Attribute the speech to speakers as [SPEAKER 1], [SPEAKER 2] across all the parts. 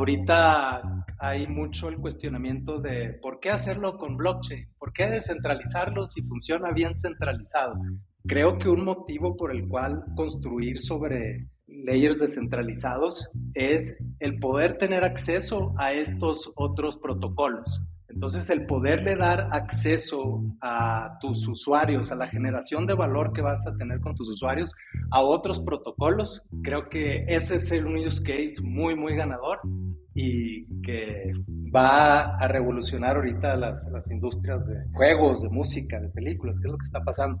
[SPEAKER 1] ahorita hay mucho el cuestionamiento de por qué hacerlo con blockchain, por qué descentralizarlo si funciona bien centralizado. Creo que un motivo por el cual construir sobre layers descentralizados es el poder tener acceso a estos otros protocolos. Entonces, el poderle dar acceso a tus usuarios, a la generación de valor que vas a tener con tus usuarios, a otros protocolos, creo que ese es el use case muy, muy ganador y que va a revolucionar ahorita las, las industrias de juegos, de música, de películas, que es lo que está pasando.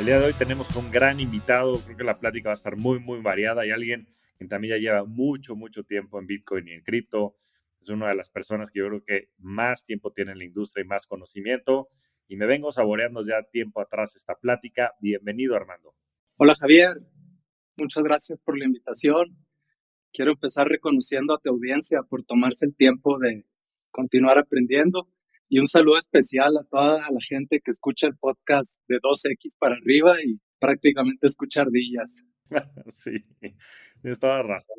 [SPEAKER 2] El día de hoy tenemos un gran invitado, creo que la plática va a estar muy, muy variada. Hay alguien que también ya lleva mucho, mucho tiempo en Bitcoin y en cripto. Es una de las personas que yo creo que más tiempo tiene en la industria y más conocimiento. Y me vengo saboreando ya tiempo atrás esta plática. Bienvenido, Armando.
[SPEAKER 1] Hola, Javier. Muchas gracias por la invitación. Quiero empezar reconociendo a tu audiencia por tomarse el tiempo de continuar aprendiendo y un saludo especial a toda la gente que escucha el podcast de 2X para arriba y prácticamente escucha ardillas.
[SPEAKER 2] sí, tienes toda razón.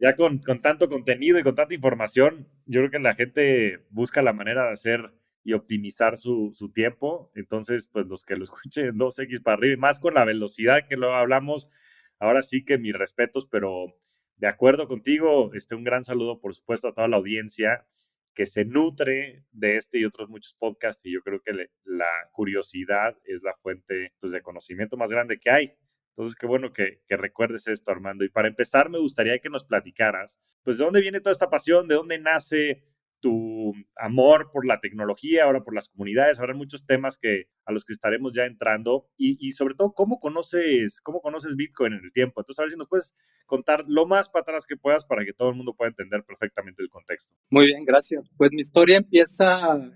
[SPEAKER 2] Ya con, con, tanto contenido y con tanta información, yo creo que la gente busca la manera de hacer y optimizar su, su tiempo. Entonces, pues los que lo escuchen 2X para arriba y más con la velocidad que lo hablamos, ahora sí que mis respetos, pero de acuerdo contigo, este, un gran saludo, por supuesto, a toda la audiencia que se nutre de este y otros muchos podcasts y yo creo que la curiosidad es la fuente pues, de conocimiento más grande que hay. Entonces, qué bueno que, que, recuerdes esto, Armando. Y para empezar, me gustaría que nos platicaras, pues, de dónde viene toda esta pasión, de dónde nace tu amor por la tecnología, ahora por las comunidades, habrá muchos temas que, a los que estaremos ya entrando y, sobre todo cómo conoces, cómo conoces Bitcoin en el tiempo. Entonces, a ver si nos puedes contar lo más para atrás que puedas para que todo el mundo pueda entender perfectamente el contexto.
[SPEAKER 1] Muy bien, gracias. Pues mi historia empieza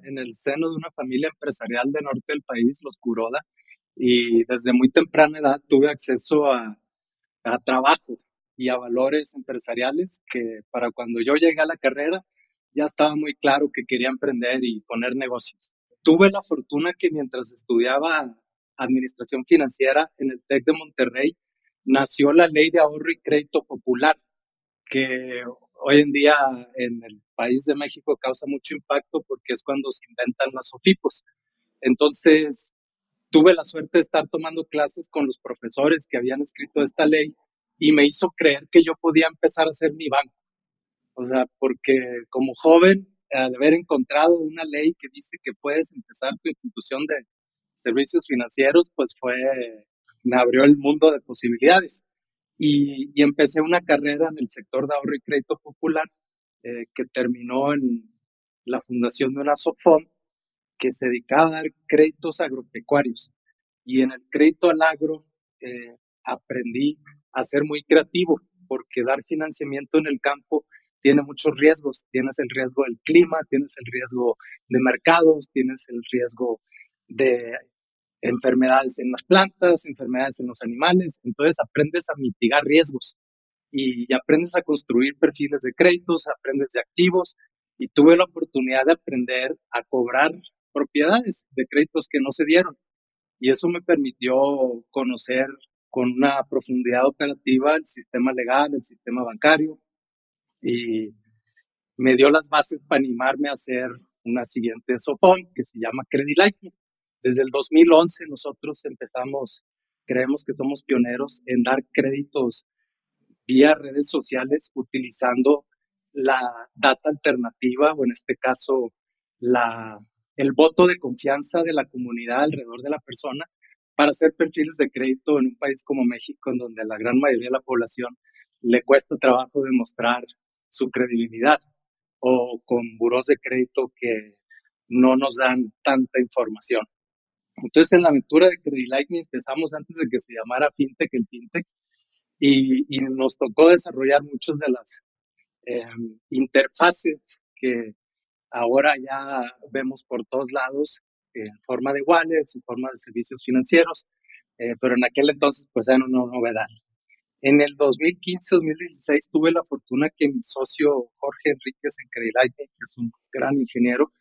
[SPEAKER 1] en el seno de una familia empresarial del norte del país, los Kuroda, y desde muy temprana edad tuve acceso a, a trabajo y a valores empresariales que para cuando yo llegué a la carrera, ya estaba muy claro que quería emprender y poner negocios. Tuve la fortuna que mientras estudiaba administración financiera en el TEC de Monterrey, nació la ley de ahorro y crédito popular, que hoy en día en el país de México causa mucho impacto porque es cuando se inventan las OFIPOS. Entonces, tuve la suerte de estar tomando clases con los profesores que habían escrito esta ley y me hizo creer que yo podía empezar a hacer mi banco. O sea, porque como joven, al haber encontrado una ley que dice que puedes empezar tu institución de servicios financieros, pues fue, me abrió el mundo de posibilidades. Y, y empecé una carrera en el sector de ahorro y crédito popular eh, que terminó en la fundación de una SOFOM que se dedicaba a dar créditos agropecuarios. Y en el crédito al agro eh, aprendí a ser muy creativo, porque dar financiamiento en el campo tiene muchos riesgos. Tienes el riesgo del clima, tienes el riesgo de mercados, tienes el riesgo de enfermedades en las plantas, enfermedades en los animales. Entonces aprendes a mitigar riesgos y aprendes a construir perfiles de créditos, aprendes de activos y tuve la oportunidad de aprender a cobrar propiedades de créditos que no se dieron. Y eso me permitió conocer con una profundidad operativa el sistema legal, el sistema bancario, y me dio las bases para animarme a hacer una siguiente sopón que se llama Credit Lightning. Desde el 2011 nosotros empezamos, creemos que somos pioneros en dar créditos vía redes sociales utilizando la data alternativa o en este caso la, el voto de confianza de la comunidad alrededor de la persona para hacer perfiles de crédito en un país como México, en donde la gran mayoría de la población le cuesta trabajo demostrar su credibilidad o con buros de crédito que no nos dan tanta información. Entonces, en la aventura de Credit Lightning empezamos antes de que se llamara FinTech, el FinTech, y, y nos tocó desarrollar muchas de las em, interfaces que Ahora ya vemos por todos lados en forma de wallets, en forma de servicios financieros, eh, pero en aquel entonces pues era una novedad. En el 2015-2016 tuve la fortuna que mi socio Jorge Enríquez en Credit que es un gran ingeniero,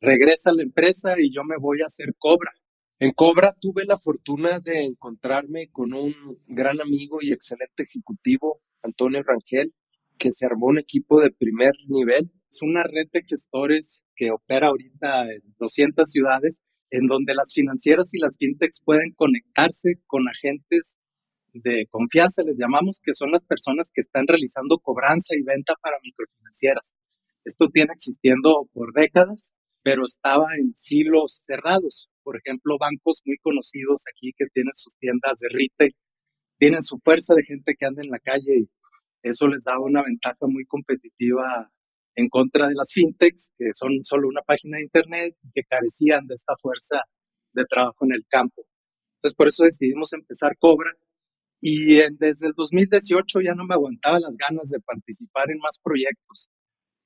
[SPEAKER 1] regresa a la empresa y yo me voy a hacer Cobra.
[SPEAKER 3] En Cobra tuve la fortuna de encontrarme con un gran amigo y excelente ejecutivo, Antonio Rangel, que se armó un equipo de primer nivel.
[SPEAKER 1] Es una red de gestores que opera ahorita en 200 ciudades, en donde las financieras y las fintechs pueden conectarse con agentes de confianza, les llamamos, que son las personas que están realizando cobranza y venta para microfinancieras. Esto tiene existiendo por décadas, pero estaba en silos cerrados. Por ejemplo, bancos muy conocidos aquí que tienen sus tiendas de retail, tienen su fuerza de gente que anda en la calle y eso les daba una ventaja muy competitiva en contra de las fintechs, que son solo una página de internet y que carecían de esta fuerza de trabajo en el campo. Entonces, por eso decidimos empezar Cobra y desde el 2018 ya no me aguantaba las ganas de participar en más proyectos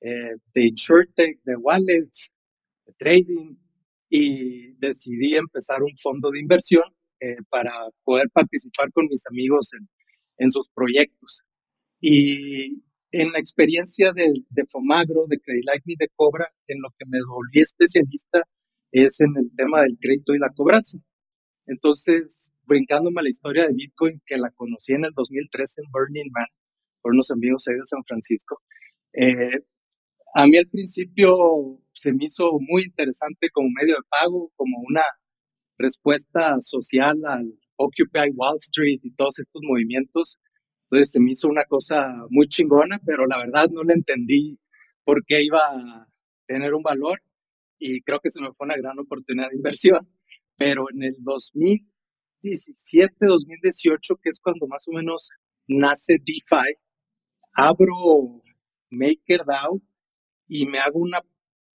[SPEAKER 1] eh, de InsurTech, de wallets, de trading, y decidí empezar un fondo de inversión eh, para poder participar con mis amigos en, en, sus proyectos. Y en la experiencia de, de Fomagro, de Credit Life y de Cobra, en lo que me volví especialista es en el tema del crédito y la cobranza. Entonces, brincándome la historia de Bitcoin, que la conocí en el 2013 en Burning Man, por unos amigos ahí de San Francisco, eh, a mí al principio se me hizo muy interesante como medio de pago, como una respuesta social al Occupy Wall Street y todos estos movimientos. Entonces se me hizo una cosa muy chingona, pero la verdad no le entendí por qué iba a tener un valor y creo que se me fue una gran oportunidad de inversión pero en el 2017, 2018, que es cuando más o menos nace DeFi, abro MakerDAO y me hago una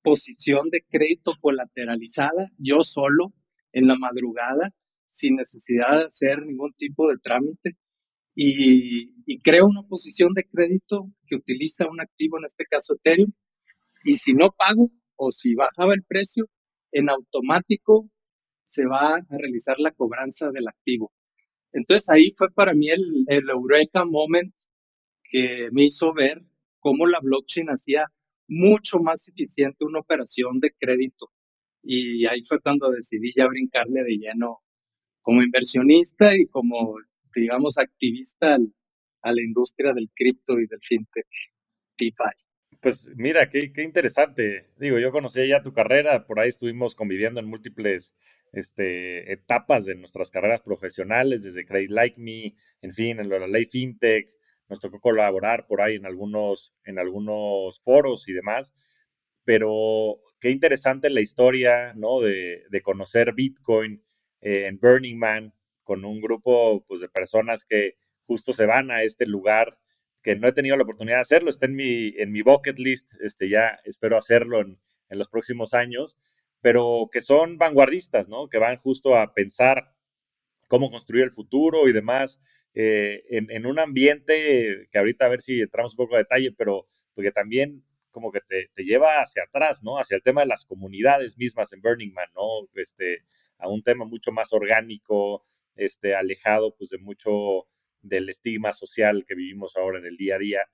[SPEAKER 1] posición de crédito colateralizada yo solo en la madrugada sin necesidad de hacer ningún tipo de trámite. Y, y, creo una posición de crédito que utiliza un activo, en este caso Ethereum, y si no pago o si bajaba el precio, en automático se va a realizar la cobranza del activo. Entonces ahí fue para mí el, el Eureka Moment que me hizo ver cómo la blockchain hacía mucho más eficiente una operación de crédito. Y ahí fue cuando decidí ya brincarle de lleno como inversionista y como, digamos, activista a la industria del cripto y del fintech, DeFi.
[SPEAKER 2] Pues mira, qué, qué interesante. Digo, yo conocí ya tu carrera, por ahí estuvimos conviviendo en múltiples este, etapas de nuestras carreras profesionales, desde Credit Like Me, en fin, en la ley FinTech, nos tocó colaborar por ahí en algunos, en algunos foros y demás, pero qué interesante la historia, ¿no? De, de conocer Bitcoin eh, en Burning Man con un grupo pues, de personas que justo se van a este lugar que no he tenido la oportunidad de hacerlo, está en mi, en mi bucket list, este, ya espero hacerlo en, en los próximos años, pero que son vanguardistas, ¿no? Que van justo a pensar cómo construir el futuro y demás, eh, en, un ambiente que ahorita a ver si entramos un poco a detalle, pero porque también como que te, te, lleva hacia atrás, ¿no? Hacia el tema de las comunidades mismas en Burning Man, ¿no? Este, a un tema mucho más orgánico, este, alejado pues de mucho del estigma social que vivimos ahora en el día a día.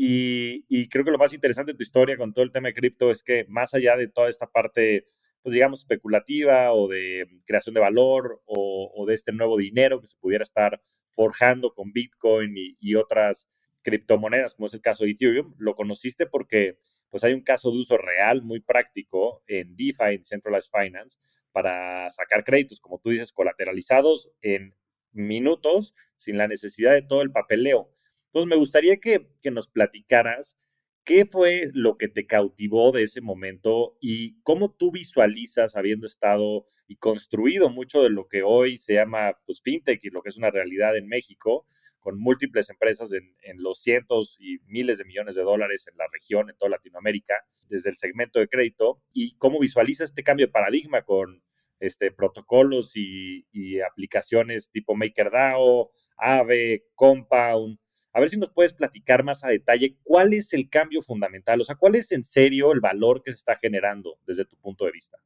[SPEAKER 2] Y, creo que lo más interesante de tu historia con todo el tema de cripto es que más allá de toda esta parte, pues digamos, especulativa o de creación de valor o, de este nuevo dinero que se pudiera estar forjando con Bitcoin y, otras criptomonedas, como es el caso de Ethereum, lo conociste porque pues hay un caso de uso real muy práctico en DeFi, en Centralized Finance, para sacar créditos, como tú dices, colateralizados en minutos sin la necesidad de todo el papeleo. Entonces, me gustaría que, nos platicaras qué fue lo que te cautivó de ese momento y cómo tú visualizas, habiendo estado y construido mucho de lo que hoy se llama pues, fintech y lo que es una realidad en México, con múltiples empresas en, los cientos y miles de millones de dólares en la región, en toda Latinoamérica, desde el segmento de crédito, y cómo visualizas este cambio de paradigma con este, protocolos y, y aplicaciones tipo MakerDAO, Aave, Compound, A ver si nos puedes platicar más a detalle cuál es el cambio fundamental, o sea, cuál es en serio el valor que se está generando desde tu punto de vista.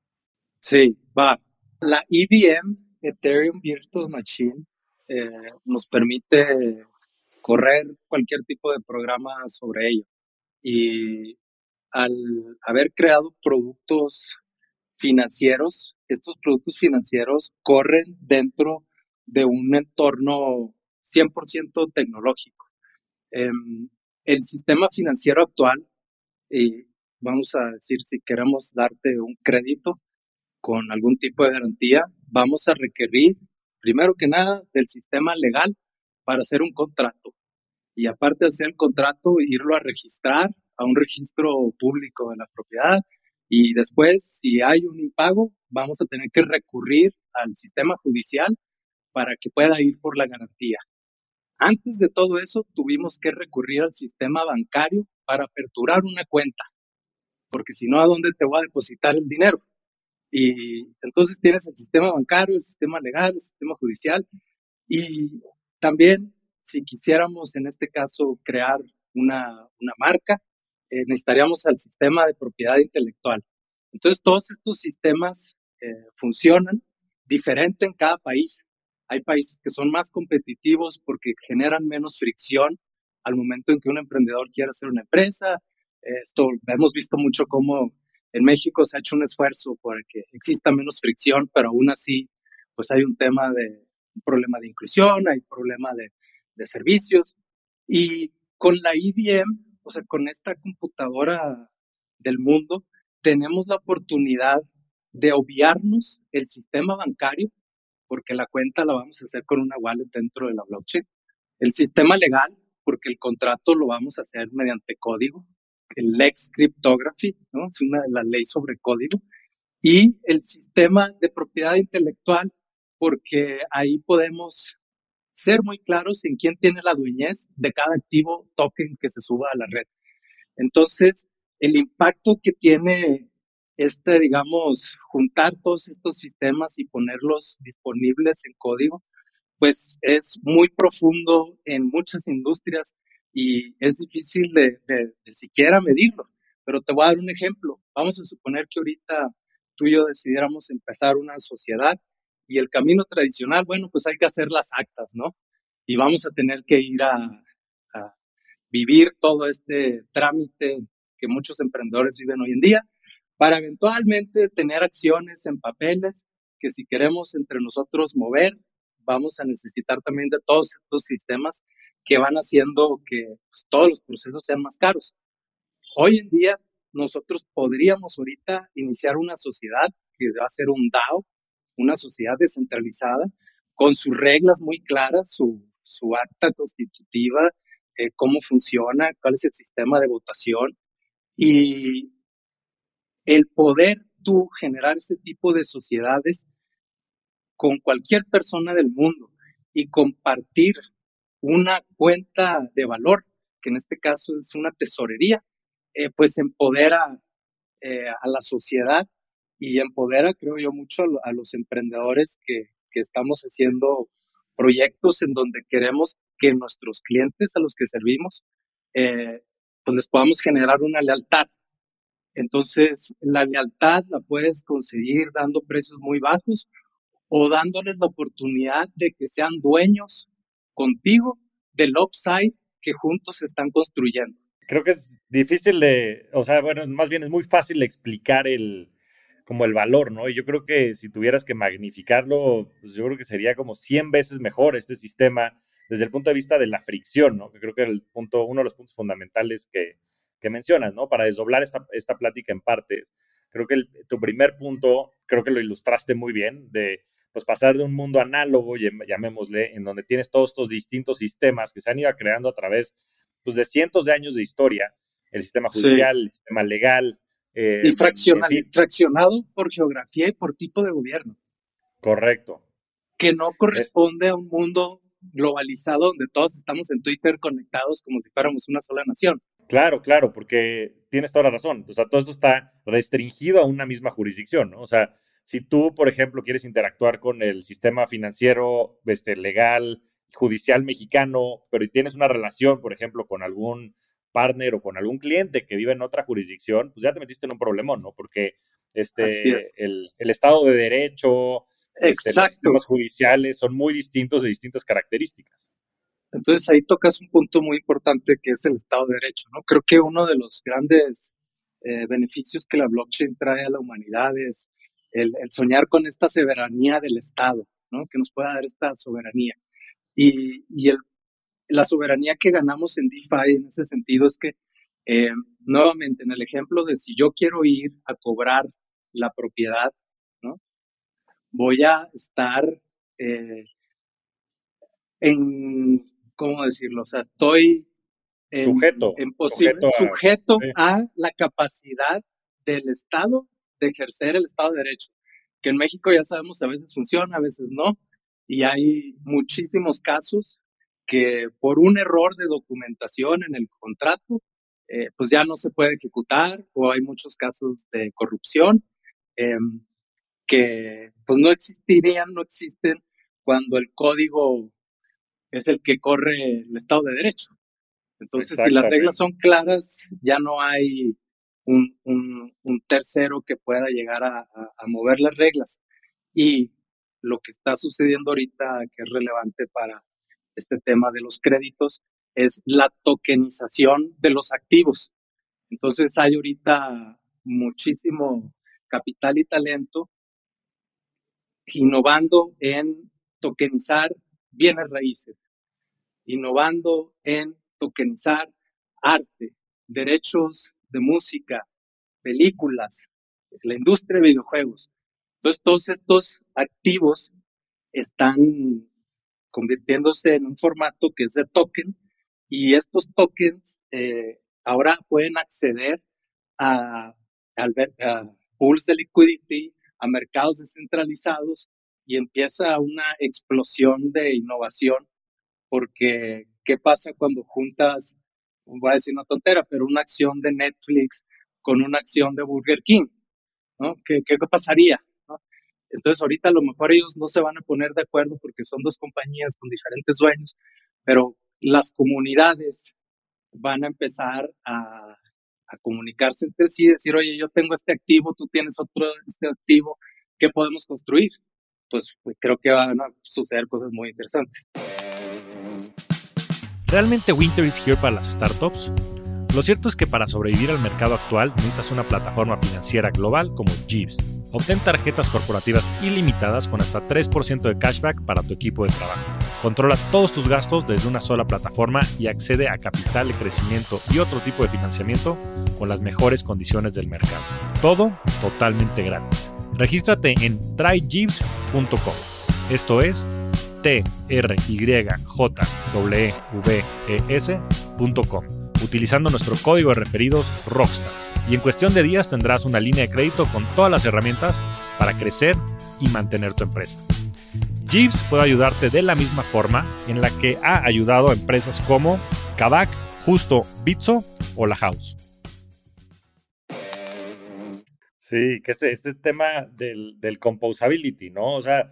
[SPEAKER 1] Sí, va. La EVM, Ethereum Virtual Machine, eh, nos permite correr cualquier tipo de programa sobre ello. Y al haber creado productos financieros, estos productos financieros corren dentro de un entorno 100% tecnológico. Em, el sistema financiero actual, y vamos a decir, si queremos darte un crédito con algún tipo de garantía, vamos a requerir, primero que nada, del sistema legal para hacer un contrato. Y aparte de hacer el contrato, irlo a registrar a un registro público de la propiedad. Y después, si hay un impago, vamos a tener que recurrir al sistema judicial para que pueda ir por la garantía. Antes de todo eso, tuvimos que recurrir al sistema bancario para aperturar una cuenta, porque si no, ¿a dónde te voy a depositar el dinero? Y entonces tienes el sistema bancario, el sistema legal, el sistema judicial, y también si quisiéramos en este caso crear una, marca, eh, necesitaríamos el sistema de propiedad intelectual. Entonces todos estos sistemas eh, funcionan diferente en cada país. Hay países que son más competitivos porque generan menos fricción al momento en que un emprendedor quiere hacer una empresa. Esto hemos visto mucho cómo en México se ha hecho un esfuerzo para que exista menos fricción, pero aún así, pues hay un tema de un problema de inclusión, hay problema de, de servicios. Y con la IBM, o sea, con esta computadora del mundo, tenemos la oportunidad de obviarnos el sistema bancario porque la cuenta la vamos a hacer con una wallet dentro de la blockchain. El sistema legal, porque el contrato lo vamos a hacer mediante código. El Lex Cryptography, ¿no? Es una de las leyes sobre código. Y el sistema de propiedad intelectual, porque ahí podemos ser muy claros en quién tiene la dueñez de cada activo token que se suba a la red. Entonces, el impacto que tiene este, digamos, juntar todos estos sistemas y ponerlos disponibles en código, pues es muy profundo en muchas industrias y es difícil de, siquiera medirlo. Pero te voy a dar un ejemplo. Vamos a suponer que ahorita tú y yo decidiéramos empezar una sociedad y el camino tradicional, bueno, pues hay que hacer las actas, ¿no? Y vamos a tener que ir a vivir todo este trámite que muchos emprendedores viven hoy en día para eventualmente tener acciones en papeles que si queremos entre nosotros mover, vamos a necesitar también de todos estos sistemas que van haciendo que pues, todos los procesos sean más caros. Hoy en día nosotros podríamos ahorita iniciar una sociedad que va a ser un DAO, una sociedad descentralizada, con sus reglas muy claras, su, su acta constitutiva, eh, cómo funciona, cuál es el sistema de votación. Y el poder tú generar ese tipo de sociedades con cualquier persona del mundo y compartir una cuenta de valor, que en este caso es una tesorería, eh, pues empodera eh, a la sociedad y empodera, creo yo, mucho a, los emprendedores que, estamos haciendo proyectos en donde queremos que nuestros clientes a los que servimos, eh, pues les podamos generar una lealtad entonces, la lealtad la puedes conseguir dando precios muy bajos o dándoles la oportunidad de que sean dueños contigo del upside que juntos están construyendo.
[SPEAKER 2] Creo que es difícil de, o sea, bueno, más bien es muy fácil explicar el, como el valor, ¿no? Y yo creo que si tuvieras que magnificarlo, pues yo creo que sería como 100 veces mejor este sistema desde el punto de vista de la fricción, ¿no? Que creo que el punto, uno de los puntos fundamentales que, que mencionas, ¿no? Para desdoblar esta, esta plática en partes, creo que tu primer punto, creo que lo ilustraste muy bien, de pues pasar de un mundo análogo, llamémosle, en donde tienes todos estos distintos sistemas que se han ido creando a través pues, de cientos de años de historia, el sistema judicial, el sistema legal.
[SPEAKER 1] Eh, y fraccionado por geografía y por tipo de gobierno.
[SPEAKER 2] Correcto.
[SPEAKER 1] Que no corresponde a un mundo globalizado donde todos estamos en Twitter conectados como si fuéramos una sola nación.
[SPEAKER 2] Claro, claro, porque tienes toda la razón. O sea, todo esto está restringido a una misma jurisdicción, ¿no? O sea, si tú, por ejemplo, quieres interactuar con el sistema financiero, este, legal, judicial mexicano, pero tienes una relación, por ejemplo, con algún partner o con algún cliente que vive en otra jurisdicción, pues ya te metiste en un problemón, ¿no? Porque este, el, Estado de Derecho, este, los sistemas judiciales son muy distintos de distintas características.
[SPEAKER 1] Entonces ahí tocas un punto muy importante que es el Estado de Derecho, ¿no? Creo que uno de los grandes eh, beneficios que la blockchain trae a la humanidad es el, soñar con esta soberanía del Estado, ¿no? Que nos pueda dar esta soberanía. Y, y el, la soberanía que ganamos en DeFi en ese sentido es que, eh, nuevamente, en el ejemplo de si yo quiero ir a cobrar la propiedad, ¿no? Voy a estar eh, en, ¿cómo decirlo? O sea, estoy
[SPEAKER 2] en, sujeto,
[SPEAKER 1] en sujeto, a, sujeto a la capacidad del Estado de ejercer el Estado de Derecho, que en México ya sabemos a veces funciona, a veces no, y hay muchísimos casos que por un error de documentación en el contrato, eh, pues ya no se puede ejecutar o hay muchos casos de corrupción em, que pues no existirían, no existen cuando el código es el que corre el Estado de Derecho. Entonces, si las reglas son claras, ya no hay un, tercero que pueda llegar a, a, mover las reglas. Y lo que está sucediendo ahorita, que es relevante para este tema de los créditos, es la tokenización de los activos. Entonces, hay ahorita muchísimo capital y talento innovando en tokenizar bienes raíces, innovando en tokenizar arte, derechos de música, películas, la industria de videojuegos. Entonces, todos estos activos están convirtiéndose en un formato que es de token y estos tokens eh, ahora pueden acceder a, a pools de liquidity, a mercados descentralizados y empieza una explosión de innovación porque ¿qué pasa cuando juntas, voy a decir una tontera, pero una acción de Netflix con una acción de Burger King? ¿no? ¿Qué, qué pasaría? Entonces ahorita a lo mejor ellos no se van a poner de acuerdo porque son dos compañías con diferentes dueños, pero las comunidades van a empezar a, comunicarse entre sí, decir, oye, yo tengo este activo, tú tienes otro este activo, ¿qué podemos construir? Pues, creo que van a suceder cosas muy interesantes.
[SPEAKER 4] ¿Realmente Winter is here para las startups? Lo cierto es que para sobrevivir al mercado actual necesitas una plataforma financiera global como Jeeves. Obtén tarjetas corporativas ilimitadas con hasta 3% de cashback para tu equipo de trabajo. Controla todos tus gastos desde una sola plataforma y accede a capital de crecimiento y otro tipo de financiamiento con las mejores condiciones del mercado. Todo totalmente gratis. Regístrate en tryjeeves.com. Esto es t r y j w e s.com, utilizando nuestro código de referidos Rockstars. Y en cuestión de días tendrás una línea de crédito con todas las herramientas para crecer y mantener tu empresa. Jeeves puede ayudarte de la misma forma en la que ha ayudado a empresas como Kavak, Justo, Bitso o La House.
[SPEAKER 2] Sí, que este, este tema del, del composability, ¿no? O sea,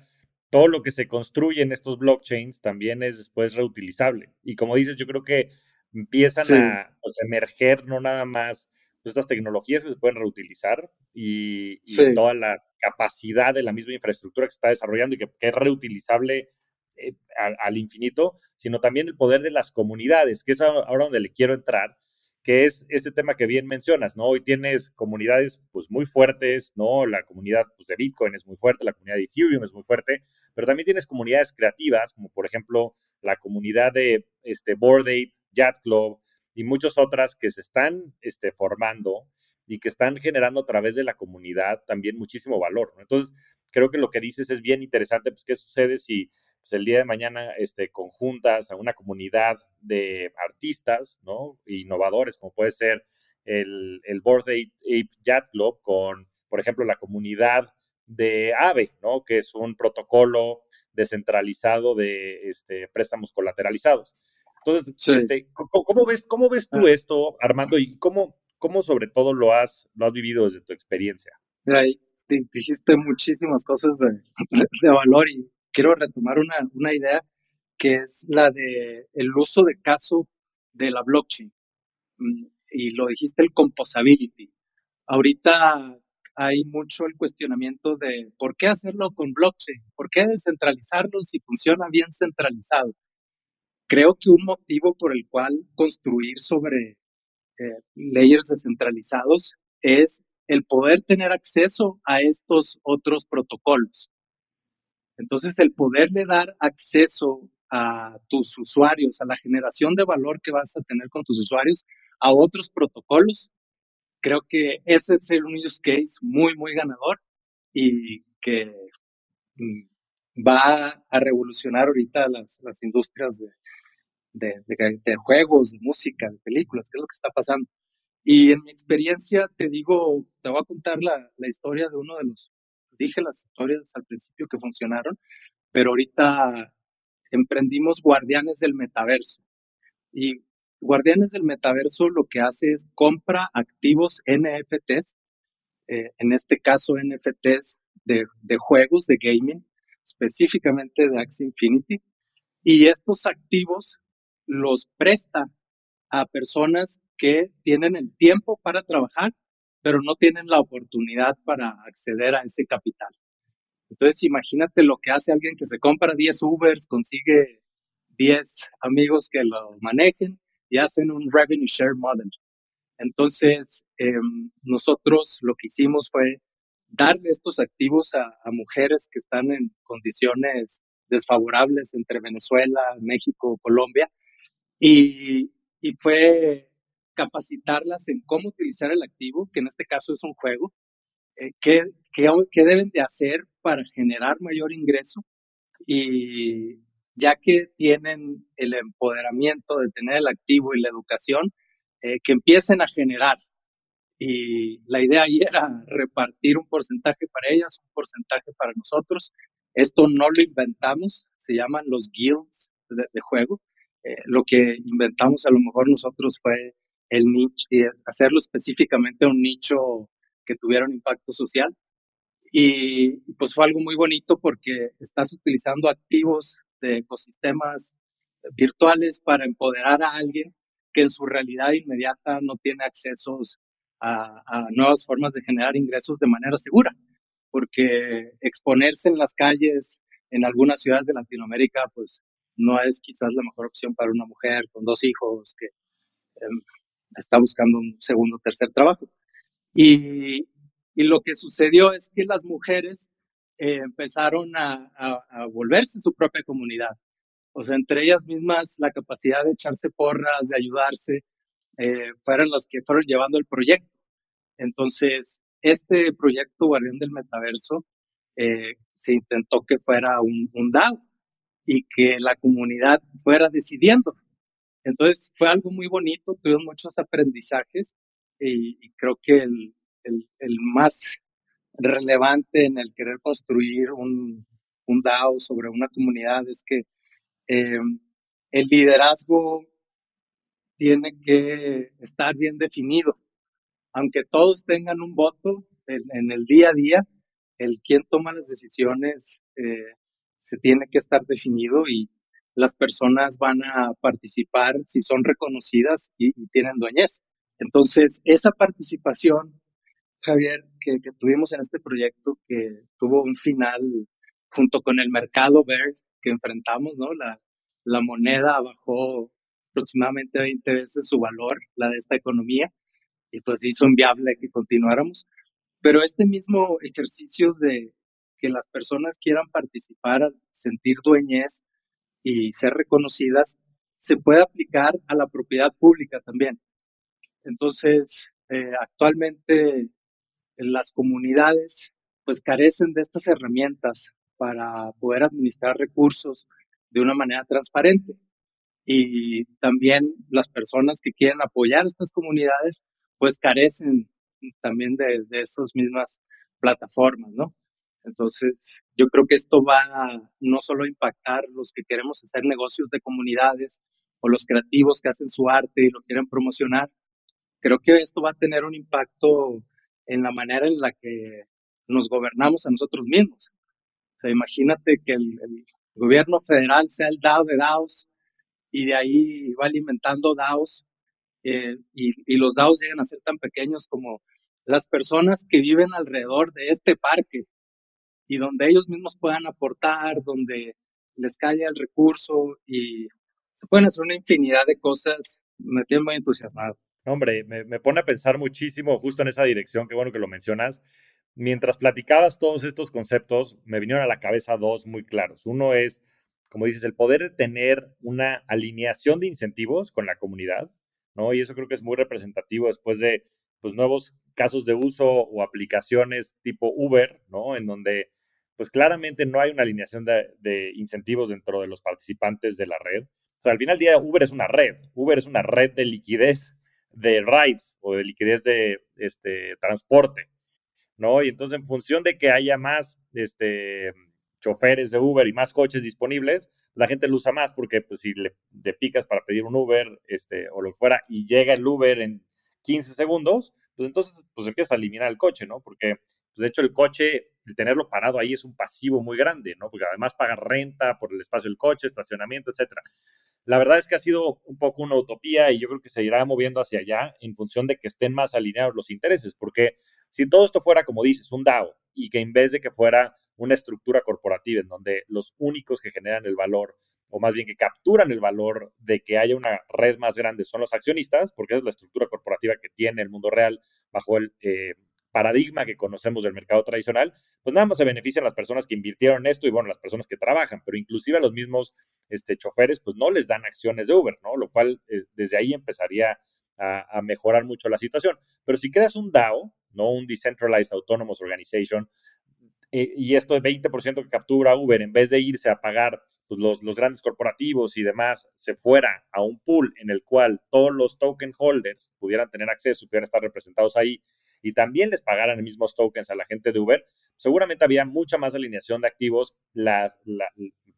[SPEAKER 2] todo lo que se construye en estos blockchains también es después reutilizable. Y como dices, yo creo que empiezan a pues, emerger no nada más pues, estas tecnologías que se pueden reutilizar y, toda la capacidad de la misma infraestructura que se está desarrollando y que, es reutilizable eh, al, infinito, sino también el poder de las comunidades, que es ahora donde le quiero entrar, que es este tema que bien mencionas, ¿no? Hoy tienes comunidades pues muy fuertes, ¿no? La comunidad pues, de Bitcoin es muy fuerte, la comunidad de Ethereum es muy fuerte, pero también tienes comunidades creativas, como por ejemplo la comunidad de este, Bored Ape, Yacht Club y muchas otras que se están este, formando y que están generando a través de la comunidad también muchísimo valor, ¿no? Entonces, creo que lo que dices es bien interesante, pues, ¿qué sucede si pues, el día de mañana este, conjuntas a una comunidad de artistas, ¿no? Innovadores, como puede ser el, el Board Ape, Yacht Club con, por ejemplo, la comunidad de AVE, ¿no? Que es un protocolo descentralizado de este, préstamos colateralizados. Entonces, este, ¿cómo, ves, ¿cómo ves tú ah. esto, Armando? Y cómo, cómo sobre todo lo has, lo has vivido desde tu experiencia?
[SPEAKER 1] Mira, dijiste muchísimas cosas de, de valor y quiero retomar una, una idea que es la de el uso de caso de la blockchain. Mm, y lo dijiste, el composability. Ahorita hay mucho el cuestionamiento de por qué hacerlo con blockchain, por qué descentralizarlo si funciona bien centralizado. Creo que un motivo por el cual construir sobre eh, layers descentralizados es el poder tener acceso a estos otros protocolos. Entonces, el poderle dar acceso a tus usuarios, a la generación de valor que vas a tener con tus usuarios, a otros protocolos, creo que ese es el use case muy, muy ganador y que mm, va a revolucionar ahorita las, las industrias de, de, de, juegos, de música, de películas, que es lo que está pasando. Y en mi experiencia, te digo, te voy a contar la, la historia de uno de los, dije las historias al principio que funcionaron, pero ahorita emprendimos Guardianes del Metaverso. Y Guardianes del Metaverso lo que hace es compra activos NFTs, eh, en este caso NFTs de, de, juegos, de gaming, específicamente de Axie Infinity, y estos activos los presta a personas que tienen el tiempo para trabajar, pero no tienen la oportunidad para acceder a ese capital. Entonces, imagínate lo que hace alguien que se compra 10 Ubers, consigue 10 amigos que lo manejen y hacen un revenue share model. Entonces, em, nosotros lo que hicimos fue darle estos activos a, mujeres que están en condiciones desfavorables entre Venezuela, México, Colombia, y fue capacitarlas en cómo utilizar el activo, que en este caso es un juego, eh, qué, qué, qué, deben de hacer para generar mayor ingreso y ya que tienen el empoderamiento de tener el activo y la educación, eh, que empiecen a generar. Y la idea ahí era repartir un porcentaje para ellas, un porcentaje para nosotros. Esto no lo inventamos, se llaman los guilds de, de juego. Eh, lo que inventamos a lo mejor nosotros fue el nicho, hacerlo específicamente un nicho que tuviera un impacto social. Y pues fue algo muy bonito porque estás utilizando activos de ecosistemas virtuales para empoderar a alguien que en su realidad inmediata no tiene accesos a, a nuevas formas de generar ingresos de manera segura, porque exponerse en las calles en algunas ciudades de Latinoamérica, pues no es quizás la mejor opción para una mujer con dos hijos que em, está buscando un segundo o tercer trabajo. Y, y, lo que sucedió es que las mujeres eh, empezaron a, a, volverse su propia comunidad. O sea, entre ellas mismas la capacidad de echarse porras, de ayudarse, eh, fueron las que fueron llevando el proyecto. Entonces, este proyecto Guardián del Metaverso eh, se intentó que fuera un, un DAO, y que la comunidad fuera decidiendo. Entonces fue algo muy bonito, tuvimos muchos aprendizajes y, creo que el, más relevante en el querer construir un, DAO sobre una comunidad es que eh, el liderazgo tiene que estar bien definido. Aunque todos tengan un voto en, en el día a día, el quien toma las decisiones eh, se tiene que estar definido y las personas van a participar si son reconocidas y, tienen dueñez. Entonces, esa participación, Javier, que, tuvimos en este proyecto, que tuvo un final junto con el mercado verde que enfrentamos, ¿no? La, la moneda bajó aproximadamente 20 veces su valor, la de esta economía, y pues hizo inviable que continuáramos. Pero este mismo ejercicio de, que las personas quieran participar, sentir dueñez y ser reconocidas, se puede aplicar a la propiedad pública también. Entonces, eh, actualmente las comunidades pues carecen de estas herramientas para poder administrar recursos de una manera transparente. Y también las personas que quieren apoyar estas comunidades pues carecen también de, de esas mismas plataformas, ¿no? Entonces, yo creo que esto va a no solo impactar los que queremos hacer negocios de comunidades o los creativos que hacen su arte y lo quieren promocionar, creo que esto va a tener un impacto en la manera en la que nos gobernamos a nosotros mismos. O sea, imagínate que el, gobierno federal sea el DAO de DAOs y de ahí va alimentando DAOs eh, y, los DAOs llegan a ser tan pequeños como las personas que viven alrededor de este parque y donde ellos mismos puedan aportar, donde les caiga el recurso y se pueden hacer una infinidad de cosas. Me tiene muy entusiasmado.
[SPEAKER 2] Hombre, me, me pone a pensar muchísimo justo en esa dirección, qué bueno que lo mencionas. Mientras platicabas todos estos conceptos, me vinieron a la cabeza dos muy claros. Uno es, como dices, el poder tener una alineación de incentivos con la comunidad, ¿no? Y eso creo que es muy representativo después de pues, nuevos casos de uso o aplicaciones tipo Uber, ¿no? En donde, pues claramente no hay una alineación de, incentivos dentro de los participantes de la red. O sea, al final del día, Uber es una red. Uber es una red de liquidez de rides o de liquidez de este, transporte, ¿no? Y entonces, en función de que haya más este, choferes de Uber y más coches disponibles, la gente lo usa más porque pues, si le, picas para pedir un Uber este, o lo que fuera y llega el Uber en 15 segundos, pues entonces pues empieza a eliminar el coche, ¿no? Porque pues, de hecho el coche, el tenerlo parado ahí es un pasivo muy grande, ¿no? Porque además paga renta por el espacio del coche, estacionamiento, etcétera. La verdad es que ha sido un poco una utopía y yo creo que se irá moviendo hacia allá en función de que estén más alineados los intereses, porque si todo esto fuera, como dices, un DAO y que en vez de que fuera una estructura corporativa en donde los únicos que generan el valor o más bien que capturan el valor de que haya una red más grande son los accionistas, porque esa es la estructura corporativa que tiene el mundo real bajo el eh, paradigma que conocemos del mercado tradicional, pues nada más se benefician las personas que invirtieron en esto y bueno, las personas que trabajan, pero inclusive a los mismos este, choferes, pues no les dan acciones de Uber, ¿no? Lo cual eh, desde ahí empezaría a, mejorar mucho la situación. Pero si creas un DAO, ¿no? Un Decentralized Autonomous Organization, eh, y esto de 20% que captura Uber, en vez de irse a pagar pues, los, los grandes corporativos y demás, se fuera a un pool en el cual todos los token holders pudieran tener acceso, pudieran estar representados ahí, y también les pagaran mismos tokens a la gente de Uber, seguramente había mucha más alineación de activos, las,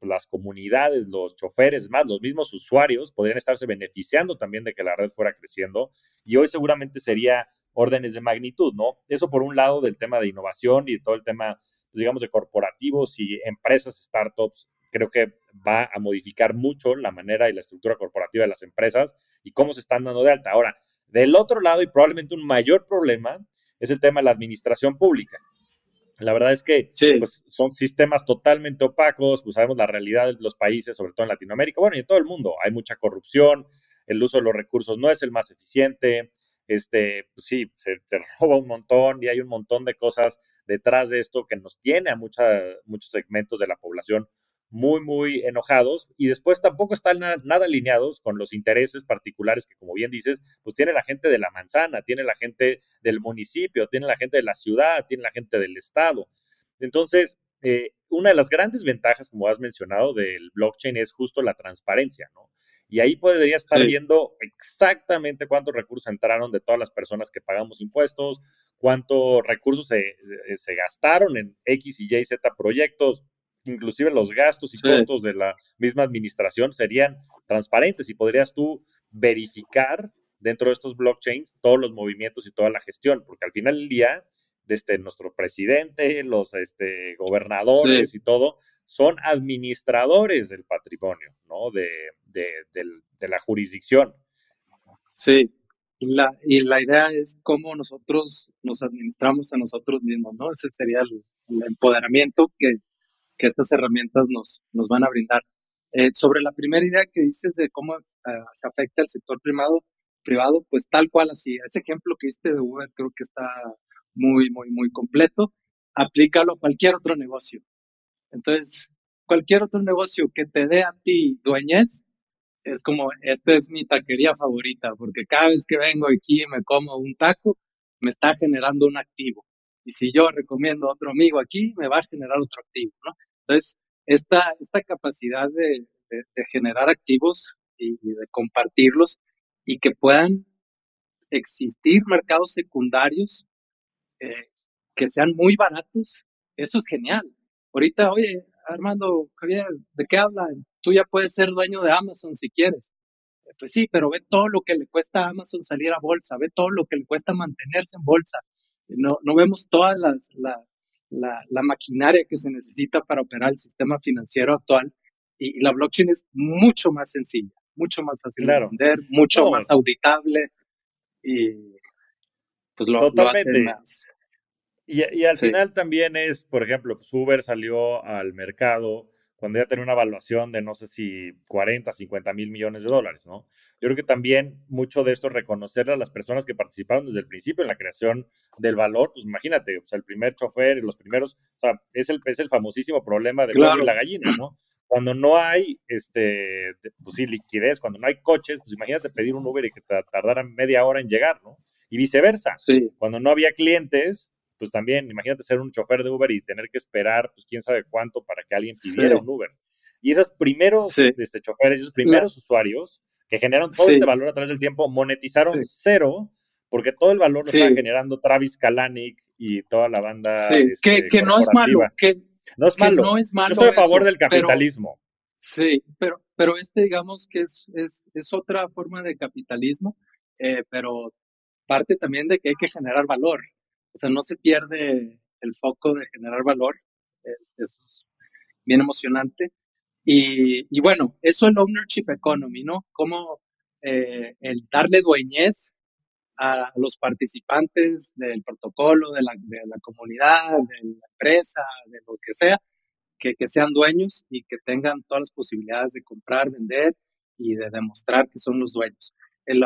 [SPEAKER 2] las comunidades, los choferes, más los mismos usuarios podrían estarse beneficiando también de que la red fuera creciendo y hoy seguramente sería órdenes de magnitud, ¿no? Eso por un lado del tema de innovación y todo el tema, pues, digamos, de corporativos y empresas, startups, creo que va a modificar mucho la manera y la estructura corporativa de las empresas y cómo se están dando de alta. Ahora, del otro lado, y probablemente un mayor problema, es el tema de la administración pública. La verdad es que pues, son sistemas totalmente opacos, pues sabemos la realidad de los países, sobre todo en Latinoamérica, bueno, y en todo el mundo. Hay mucha corrupción, el uso de los recursos no es el más eficiente, este, pues sí, se, roba un montón y hay un montón de cosas detrás de esto que nos tiene a mucha, muchos segmentos de la población muy, muy enojados y después tampoco están nada alineados con los intereses particulares que, como bien dices, pues tiene la gente de la manzana, tiene la gente del municipio, tiene la gente de la ciudad, tiene la gente del estado. Entonces, eh, una de las grandes ventajas, como has mencionado, del blockchain es justo la transparencia, ¿no? Y ahí podría estar viendo exactamente cuántos recursos entraron de todas las personas que pagamos impuestos, cuántos recursos se, se gastaron en X y Y, Z proyectos, inclusive los gastos y costos de la misma administración serían transparentes y podrías tú verificar dentro de estos blockchains todos los movimientos y toda la gestión, porque al final del día, desde nuestro presidente, los este, gobernadores y todo, son administradores del patrimonio, ¿no? De, de, la jurisdicción.
[SPEAKER 1] Sí, y la, y la idea es cómo nosotros nos administramos a nosotros mismos, ¿no? Ese sería el empoderamiento que, que estas herramientas nos, nos van a brindar. Eh, sobre la primera idea que dices de cómo eh, se afecta el sector privado, privado, pues tal cual así. Ese ejemplo que diste de Uber creo que está muy, muy, muy completo. Aplícalo a cualquier otro negocio. Entonces, cualquier otro negocio que te dé a ti dueñez, es como, esta es mi taquería favorita, porque cada vez que vengo aquí y me como un taco, me está generando un activo. Y si yo recomiendo a otro amigo aquí, me va a generar otro activo, ¿no? Entonces, esta, esta capacidad de, generar activos y, de compartirlos y que puedan existir mercados secundarios eh, que sean muy baratos, eso es genial. Ahorita, oye, Armando, Javier, ¿de qué hablan? Tú ya puedes ser dueño de Amazon si quieres. Pues sí, pero ve todo lo que le cuesta a Amazon salir a bolsa, ve todo lo que le cuesta mantenerse en bolsa, no, no vemos toda la, la, maquinaria que se necesita para operar el sistema financiero actual y, la blockchain es mucho más sencilla, mucho más fácil de vender, mucho más auditable y pues lo, Totalmente. más.
[SPEAKER 2] Y, al final también es, por ejemplo, pues Uber salió al mercado cuando ya tenía una evaluación de no sé si 40, 50 mil millones de dólares, ¿no? Yo creo que también mucho de esto es reconocer a las personas que participaron desde el principio en la creación del valor, pues imagínate, o sea, el primer chofer, los primeros, o sea, es el, es el famosísimo problema del huevo y la gallina, ¿no? Cuando no hay, este, pues sí, liquidez, cuando no hay coches, pues imagínate pedir un Uber y que tardaran media hora en llegar, ¿no? Y viceversa. Cuando no había clientes, pues también, imagínate ser un chofer de Uber y tener que esperar, pues quién sabe cuánto para que alguien pidiera un Uber. Y esos primeros este, choferes, esos primeros usuarios que generaron todo este valor a través del tiempo, monetizaron cero, porque todo el valor lo estaba generando Travis Kalanick y toda la banda.
[SPEAKER 1] Este, que, no es malo, que
[SPEAKER 2] no es malo. No es malo Yo estoy a favor del capitalismo.
[SPEAKER 1] sí, pero, pero este digamos que es, es, es otra forma de capitalismo, eh, pero parte también de que hay que generar valor. O sea, no se pierde el foco de generar valor. Es, es bien emocionante. Y, y, bueno, eso es el ownership economy, ¿no? Como eh, el darle dueñez a los participantes del protocolo, de la, de la, comunidad, de la empresa, de lo que sea, que, que sean dueños y que tengan todas las posibilidades de comprar, vender y de demostrar que son los dueños.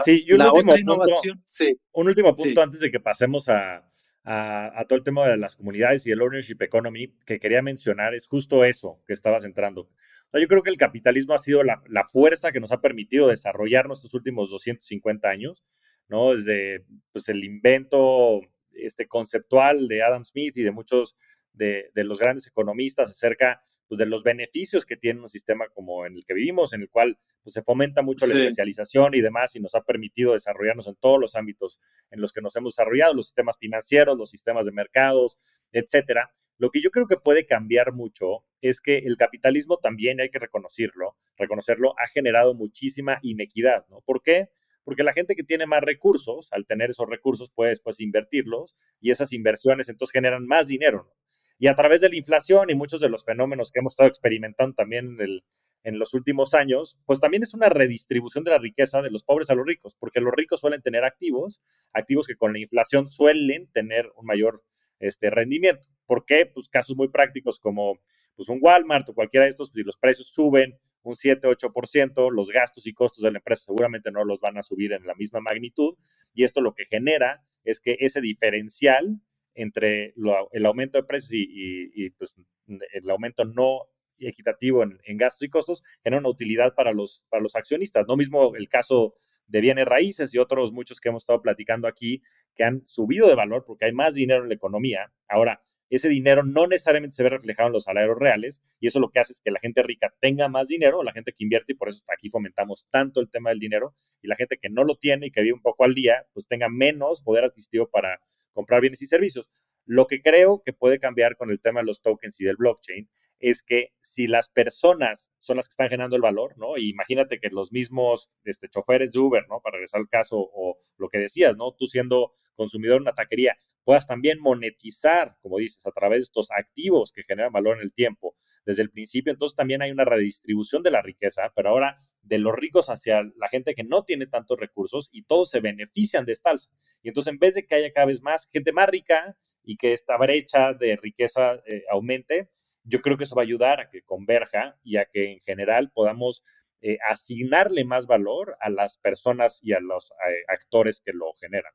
[SPEAKER 2] sí, y un último punto, sí, un último punto antes de que pasemos a, a, todo el tema de las comunidades y el ownership economy que quería mencionar es justo eso que estabas entrando. yo creo que el capitalismo ha sido la, la, fuerza que nos ha permitido desarrollar nuestros últimos 250 años, ¿no? Desde pues, el invento este, conceptual de Adam Smith y de muchos de, de los grandes economistas acerca pues, de los beneficios que tiene un sistema como en el que vivimos, en el cual pues, se fomenta mucho la especialización y demás, y nos ha permitido desarrollarnos en todos los ámbitos en los que nos hemos desarrollado, los sistemas financieros, los sistemas de mercados, etcétera. Lo que yo creo que puede cambiar mucho es que el capitalismo también, hay que reconocerlo, reconocerlo, ha generado muchísima inequidad, ¿no? ¿Por qué? Porque la gente que tiene más recursos, al tener esos recursos, puede después invertirlos y esas inversiones entonces generan más dinero, ¿no? Y a través de la inflación y muchos de los fenómenos que hemos estado experimentando también en, en los últimos años, pues también es una redistribución de la riqueza de los pobres a los ricos, porque los ricos suelen tener activos, activos que con la inflación suelen tener un mayor este, rendimiento. ¿Por qué? Pues casos muy prácticos como pues, un Walmart o cualquiera de estos, pues, si los precios suben un 7, 8%, los gastos y costos de la empresa seguramente no los van a subir en la misma magnitud y esto lo que genera es que ese diferencial entre el aumento de precios y, pues, el aumento no equitativo en, gastos y costos genera una utilidad para los, para los accionistas. No mismo el caso de bienes raíces y otros muchos que hemos estado platicando aquí que han subido de valor porque hay más dinero en la economía. Ahora, ese dinero no necesariamente se ve reflejado en los salarios reales y eso lo que hace es que la gente rica tenga más dinero, la gente que invierte y por eso aquí fomentamos tanto el tema del dinero y la gente que no lo tiene y que vive un poco al día, pues tenga menos poder adquisitivo para comprar bienes y servicios. Lo que creo que puede cambiar con el tema de los tokens y del blockchain es que si las personas son las que están generando el valor, ¿no? imagínate que los mismos este, choferes de Uber, ¿no? Para regresar al caso o lo que decías, ¿no? Tú siendo consumidor en una taquería, puedas también monetizar, como dices, a través de estos activos que generan valor en el tiempo desde el principio. Entonces también hay una redistribución de la riqueza, pero ahora de los ricos hacia la gente que no tiene tantos recursos y todos se benefician de esta alza. Y entonces en vez de que haya cada vez más gente más rica y que esta brecha de riqueza eh, aumente, yo creo que eso va a ayudar a que converja y a que en general podamos eh, asignarle más valor a las personas y a los eh, actores que lo generan.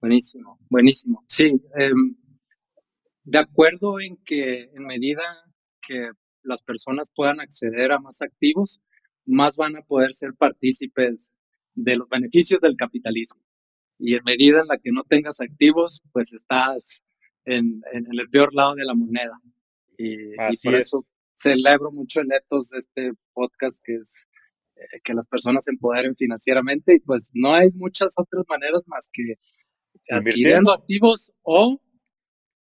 [SPEAKER 1] Buenísimo, buenísimo. Sí, em, de acuerdo en que en medida que las personas puedan acceder a más activos, más van a poder ser partícipes de los beneficios del capitalismo. Y en medida en la que no tengas activos, pues estás en, en el peor lado de la moneda. Y, por eso celebro mucho el ethos de este podcast, que es eh, que las personas se empoderen financieramente. Y pues no hay muchas otras maneras más que adquiriendo activos o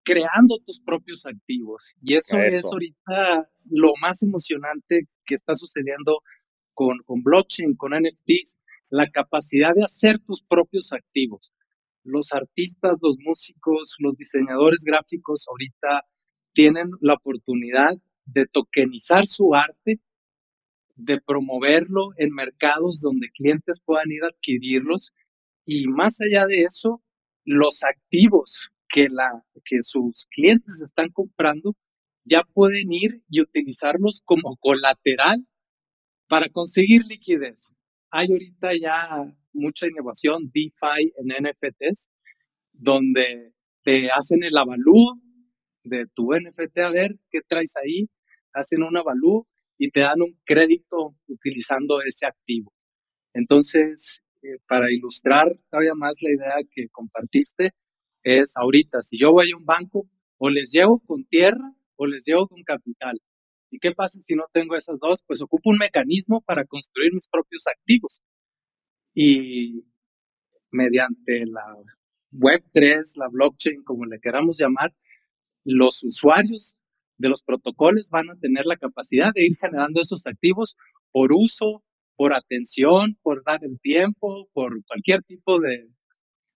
[SPEAKER 1] creando tus propios activos. Y eso, es ahorita lo más emocionante que está sucediendo con, con blockchain, con NFTs, la capacidad de hacer tus propios activos. Los artistas, los músicos, los diseñadores gráficos ahorita tienen la oportunidad de tokenizar su arte, de promoverlo en mercados donde clientes puedan ir a adquirirlos y más allá de eso, los activos que, la, que sus clientes están comprando ya pueden ir y utilizarlos como colateral para conseguir liquidez. Hay ahorita ya mucha innovación DeFi en NFTs, donde te hacen el avalúo de tu NFT, a ver qué traes ahí, hacen un avalúo y te dan un crédito utilizando ese activo. Entonces, eh, para ilustrar todavía más la idea que compartiste, es ahorita, si yo voy a un banco, o les llevo con tierra o les llevo con capital. ¿Y qué pasa si no tengo esas dos? Pues ocupo un mecanismo para construir mis propios activos. Y mediante la Web3, la blockchain, como le queramos llamar, los usuarios de los protocolos van a tener la capacidad de ir generando esos activos por uso, por atención, por dar el tiempo, por cualquier tipo de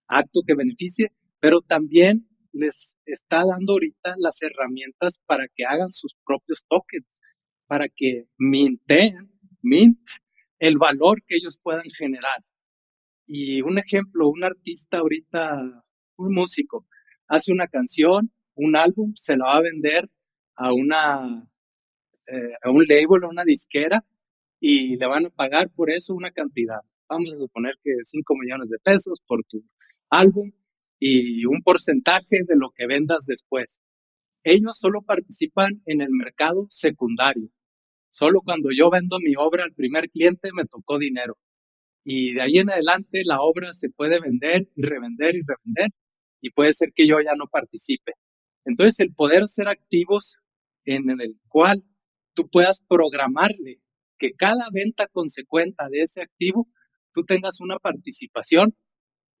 [SPEAKER 1] acto que beneficie, pero también les está dando ahorita las herramientas para que hagan sus propios tokens, para que minten, mint el valor que ellos puedan generar. Y un ejemplo, un artista ahorita, un músico, hace una canción, un álbum, se la va a vender a una eh, a un label, a una disquera, y le van a pagar por eso una cantidad. Vamos a suponer que 5 millones de pesos por tu álbum y un porcentaje de lo que vendas después. Ellos solo participan en el mercado secundario. Solo cuando yo vendo mi obra al primer cliente me tocó dinero. Y de ahí en adelante la obra se puede vender y revender y revender y puede ser que yo ya no participe. Entonces el poder ser activos en el cual tú puedas programarle que cada venta consecuente de ese activo tú tengas una participación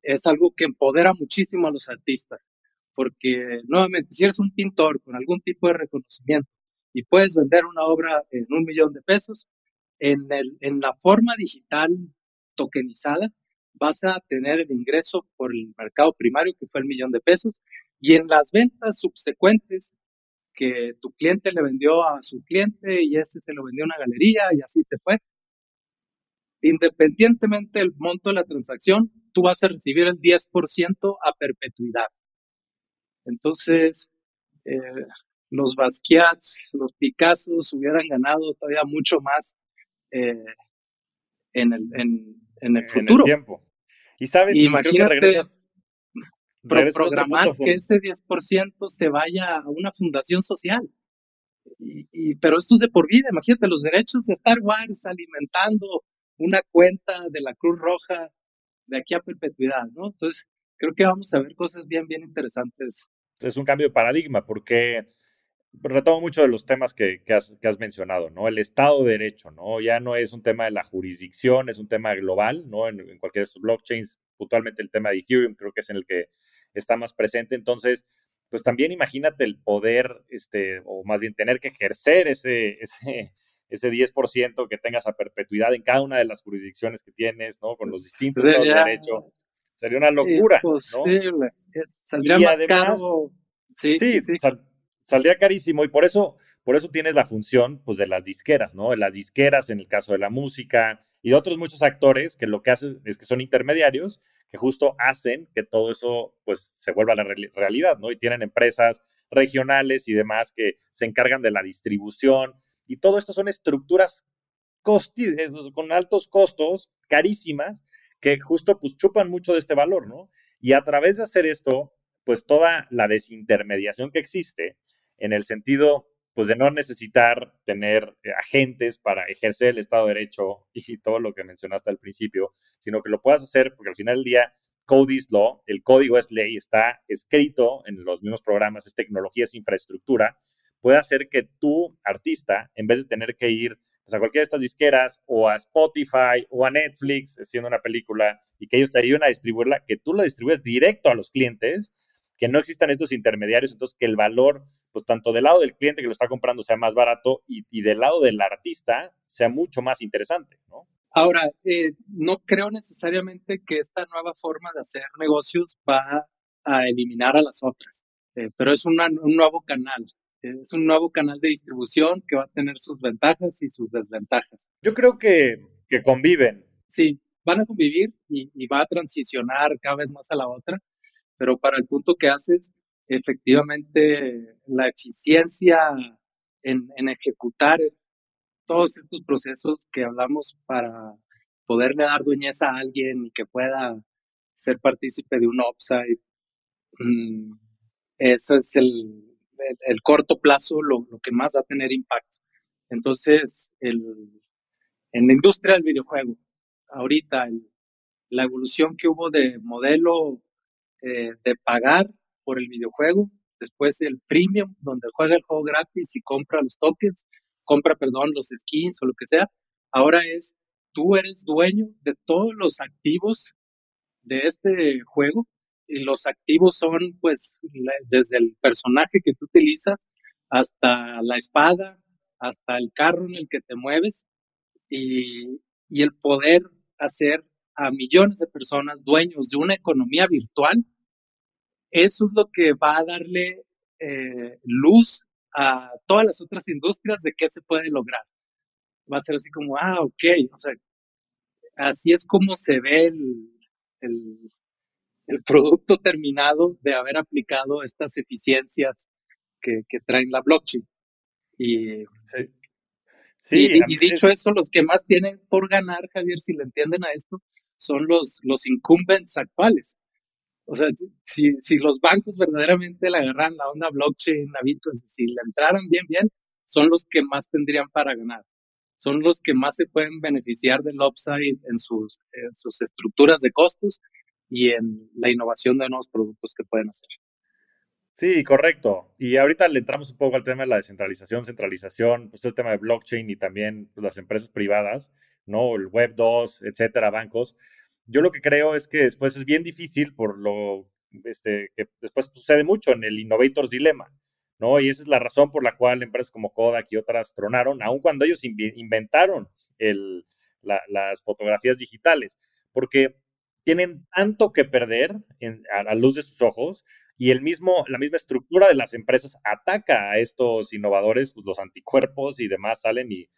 [SPEAKER 1] es algo que empodera muchísimo a los artistas, porque nuevamente si eres un pintor con algún tipo de reconocimiento y puedes vender una obra en un millón de pesos, en, el, en la forma digital tokenizada, vas a tener el ingreso por el mercado primario, que fue el millón de pesos, y en las ventas subsecuentes que tu cliente le vendió a su cliente y este se lo vendió a una galería y así se fue. Independientemente del monto de la transacción, tú vas a recibir el 10% a perpetuidad. Entonces, eh, los Basquiats, los Picassos hubieran ganado todavía mucho más eh, en, el, en, en el futuro.
[SPEAKER 2] tiempo. Y sabes,
[SPEAKER 1] imagínate programar que ese 10% se vaya a una fundación social. Y, pero esto es de por vida, imagínate los derechos de Star Wars alimentando una cuenta de la Cruz Roja de aquí a perpetuidad, ¿no? Entonces, creo que vamos a ver cosas bien, bien interesantes.
[SPEAKER 2] Es un cambio de paradigma porque retomo mucho de los temas que, que, has, mencionado, ¿no? El Estado de Derecho, ¿no? Ya no es un tema de la jurisdicción, es un tema global, ¿no? En, en cualquiera de estos blockchains, puntualmente el tema de Ethereum creo que es en el que está más presente. Entonces, pues también imagínate el poder, este, o más bien tener que ejercer ese, ese 10% que tengas a perpetuidad en cada una de las jurisdicciones que tienes, ¿no? Con los distintos de derecho. Sería una locura, ¿no?
[SPEAKER 1] Saldría más caro.
[SPEAKER 2] Sí, sí, sí, saldría carísimo y por eso, por eso tienes la función, pues, de las disqueras, ¿no? De las disqueras en el caso de la música y de otros muchos actores que lo que hacen es que son intermediarios que justo hacen que todo eso, pues, se vuelva a la realidad, ¿no? Y tienen empresas regionales y demás que se encargan de la distribución, y todo esto son estructuras con altos costos, carísimas, que justo pues chupan mucho de este valor, ¿no? Y a través de hacer esto, pues toda la desintermediación que existe, en el sentido pues de no necesitar tener eh, agentes para ejercer el Estado de Derecho y todo lo que mencionaste al principio, sino que lo puedas hacer porque al final del día code is law, el código es ley, está escrito en los mismos programas, es tecnología, es infraestructura, puede hacer que tú, artista, en vez de tener que ir pues, a cualquiera de estas disqueras o a Spotify o a Netflix haciendo una película y que ellos te ayuden a distribuirla, que tú la distribuyes directo a los clientes, que no existan estos intermediarios, entonces que el valor, pues tanto del lado del cliente que lo está comprando sea más barato y, del lado del artista sea mucho más interesante.
[SPEAKER 1] Ahora, eh, no creo necesariamente que esta nueva forma de hacer negocios va a eliminar a las otras, eh, pero es un nuevo canal Es un nuevo canal de distribución que va a tener sus ventajas y sus desventajas.
[SPEAKER 2] Yo creo que, que conviven.
[SPEAKER 1] Sí, van a convivir y, y, va a transicionar cada vez más a la otra, pero para el punto que haces, efectivamente la eficiencia en, en ejecutar todos estos procesos que hablamos para poderle dar dueñez a alguien y que pueda ser partícipe de un upside, mm, eso es el, el, corto plazo lo, lo, que más va a tener impacto. Entonces, el, en la industria del videojuego, ahorita la evolución que hubo de modelo eh, de pagar por el videojuego, después el premium, donde juega el juego gratis y compra los tokens, compra, perdón, los skins o lo que sea, ahora es tú eres dueño de todos los activos de este juego y los activos son pues desde el personaje que tú utilizas hasta la espada, hasta el carro en el que te mueves y, y el poder hacer a millones de personas dueños de una economía virtual, eso es lo que va a darle eh, luz a todas las otras industrias de qué se puede lograr. Va a ser así como, ah, ok, o sea, así es como se ve el, el, el producto terminado de haber aplicado estas eficiencias que, que traen la blockchain. Y, sí. y, dicho eso, los que más tienen por ganar, Javier, si le entienden a esto, son los, los incumbents actuales. O sea, si, si los bancos verdaderamente le agarran la onda blockchain, a Bitcoin, si le entraran bien, bien, son los que más tendrían para ganar. Son los que más se pueden beneficiar del upside en sus, en sus estructuras de costos y en la innovación de nuevos productos que pueden hacer.
[SPEAKER 2] Sí, correcto. Y ahorita le entramos un poco al tema de la descentralización, centralización, pues el tema de blockchain y también pues, las empresas privadas, ¿no? El Web 2, etcétera, bancos. Yo lo que creo es que después es bien difícil por lo este, que después sucede mucho en el Innovators Dilemma, ¿no? Y esa es la razón por la cual empresas como Kodak y otras tronaron, aun cuando ellos inventaron el, las fotografías digitales, porque tienen tanto que perder a la luz de sus ojos y el mismo, la misma estructura de las empresas ataca a estos innovadores, pues los anticuerpos y demás salen y,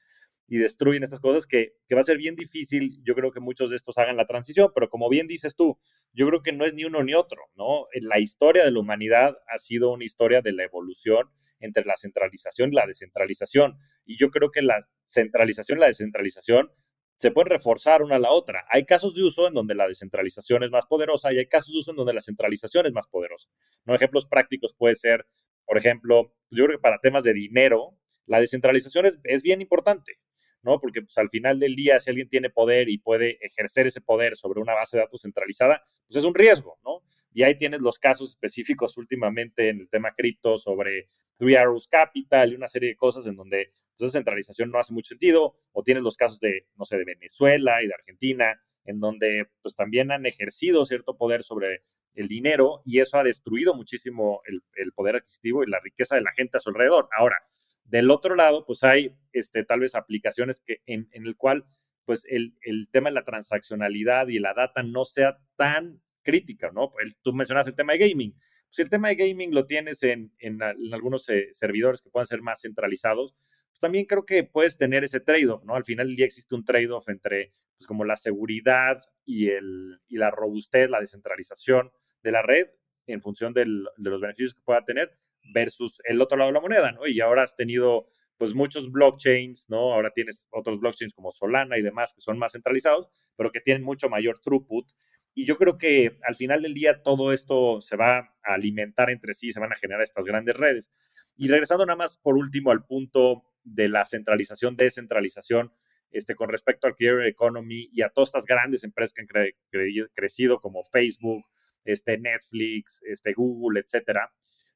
[SPEAKER 2] y destruyen estas cosas que, que, va a ser bien difícil, yo creo que muchos de estos hagan la transición, pero como bien dices tú, yo creo que no es ni uno ni otro, ¿no? La historia de la humanidad ha sido una historia de la evolución entre la centralización y la descentralización, y yo creo que la centralización y la descentralización se pueden reforzar una a la otra. Hay casos de uso en donde la descentralización es más poderosa y hay casos de uso en donde la centralización es más poderosa. ¿no? Ejemplos prácticos puede ser, por ejemplo, yo creo que para temas de dinero, la descentralización es, es bien importante, ¿no? Porque pues, al final del día, si alguien tiene poder y puede ejercer ese poder sobre una base de datos centralizada, pues es un riesgo, ¿no? Y ahí tienes los casos específicos últimamente en el tema cripto sobre Three Arrows Capital y una serie de cosas en donde pues, esa centralización no hace mucho sentido, o tienes los casos de, no sé, de Venezuela y de Argentina, en donde pues también han ejercido cierto poder sobre el dinero y eso ha destruido muchísimo el, poder adquisitivo y la riqueza de la gente a su alrededor. Ahora, del otro lado, pues hay este, tal vez aplicaciones que, en, en el cual pues el, el, tema de la transaccionalidad y la data no sea tan crítica, ¿no? El, tú mencionas el tema de gaming. Si el tema de gaming lo tienes en, en, algunos eh, servidores que puedan ser más centralizados, pues también creo que puedes tener ese trade-off, ¿no? Al final día existe un trade-off entre, pues como la seguridad y, el, y la robustez, la descentralización de la red en función del, de los beneficios que pueda tener, versus el otro lado de la moneda, ¿no? Y ahora has tenido pues muchos blockchains, ¿no? Ahora tienes otros blockchains como Solana y demás que son más centralizados, pero que tienen mucho mayor throughput. Y yo creo que al final del día todo esto se va a alimentar entre sí, se van a generar estas grandes redes. Y regresando nada más por último al punto de la centralización, descentralización, este, con respecto al Clear Economy y a todas estas grandes empresas que han cre cre crecido como Facebook, este, Netflix, este, Google, etcétera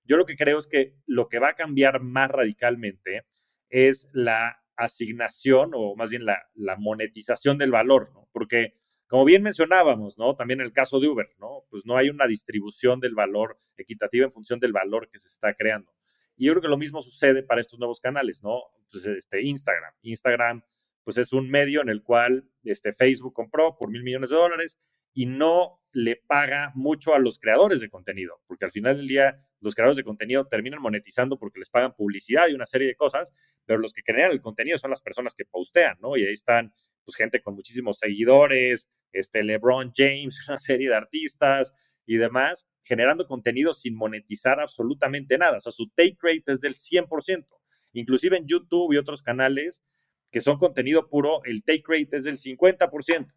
[SPEAKER 2] yo lo que creo es que lo que va a cambiar más radicalmente es la asignación o más bien la, monetización del valor, ¿no? Porque como bien mencionábamos, ¿no? También el caso de Uber, ¿no? Pues no hay una distribución del valor equitativa en función del valor que se está creando. Y yo creo que lo mismo sucede para estos nuevos canales, ¿no? Pues este Instagram. Instagram, pues es un medio en el cual este, Facebook compró por mil millones de dólares y no le paga mucho a los creadores de contenido, porque al final del día los creadores de contenido terminan monetizando porque les pagan publicidad y una serie de cosas, pero los que crean el contenido son las personas que postean, ¿no? Y ahí están pues gente con muchísimos seguidores, este LeBron James, una serie de artistas y demás, generando contenido sin monetizar absolutamente nada. O sea, su take rate es del 100%. Inclusive en YouTube y otros canales que son contenido puro, el take rate es del 50%.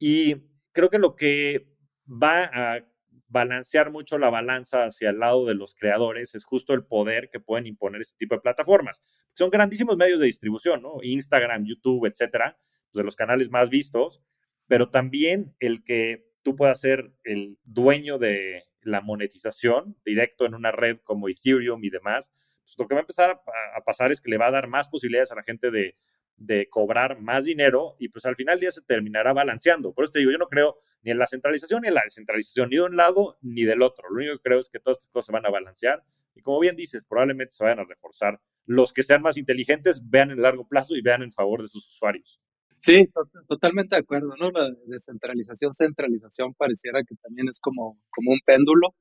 [SPEAKER 2] Y creo que lo que va a balancear mucho la balanza hacia el lado de los creadores es justo el poder que pueden imponer este tipo de plataformas. Son grandísimos medios de distribución, ¿no? Instagram, YouTube, etcétera, pues, de los canales más vistos, pero también el que tú puedas ser el dueño de la monetización directo en una red como Ethereum y demás, pues lo que va a empezar a, a pasar es que le va a dar más posibilidades a la gente de de cobrar más dinero y pues al final del día se terminará balanceando. Por eso te digo, yo no creo ni en la centralización ni en la descentralización, ni de un lado ni del otro. Lo único que creo es que todas estas cosas se van a balancear y como bien dices, probablemente se vayan a reforzar. Los que sean más inteligentes vean en largo plazo y vean en favor de sus usuarios.
[SPEAKER 1] Sí, totalmente de acuerdo, ¿no? La descentralización, centralización pareciera que también es como, como un péndulo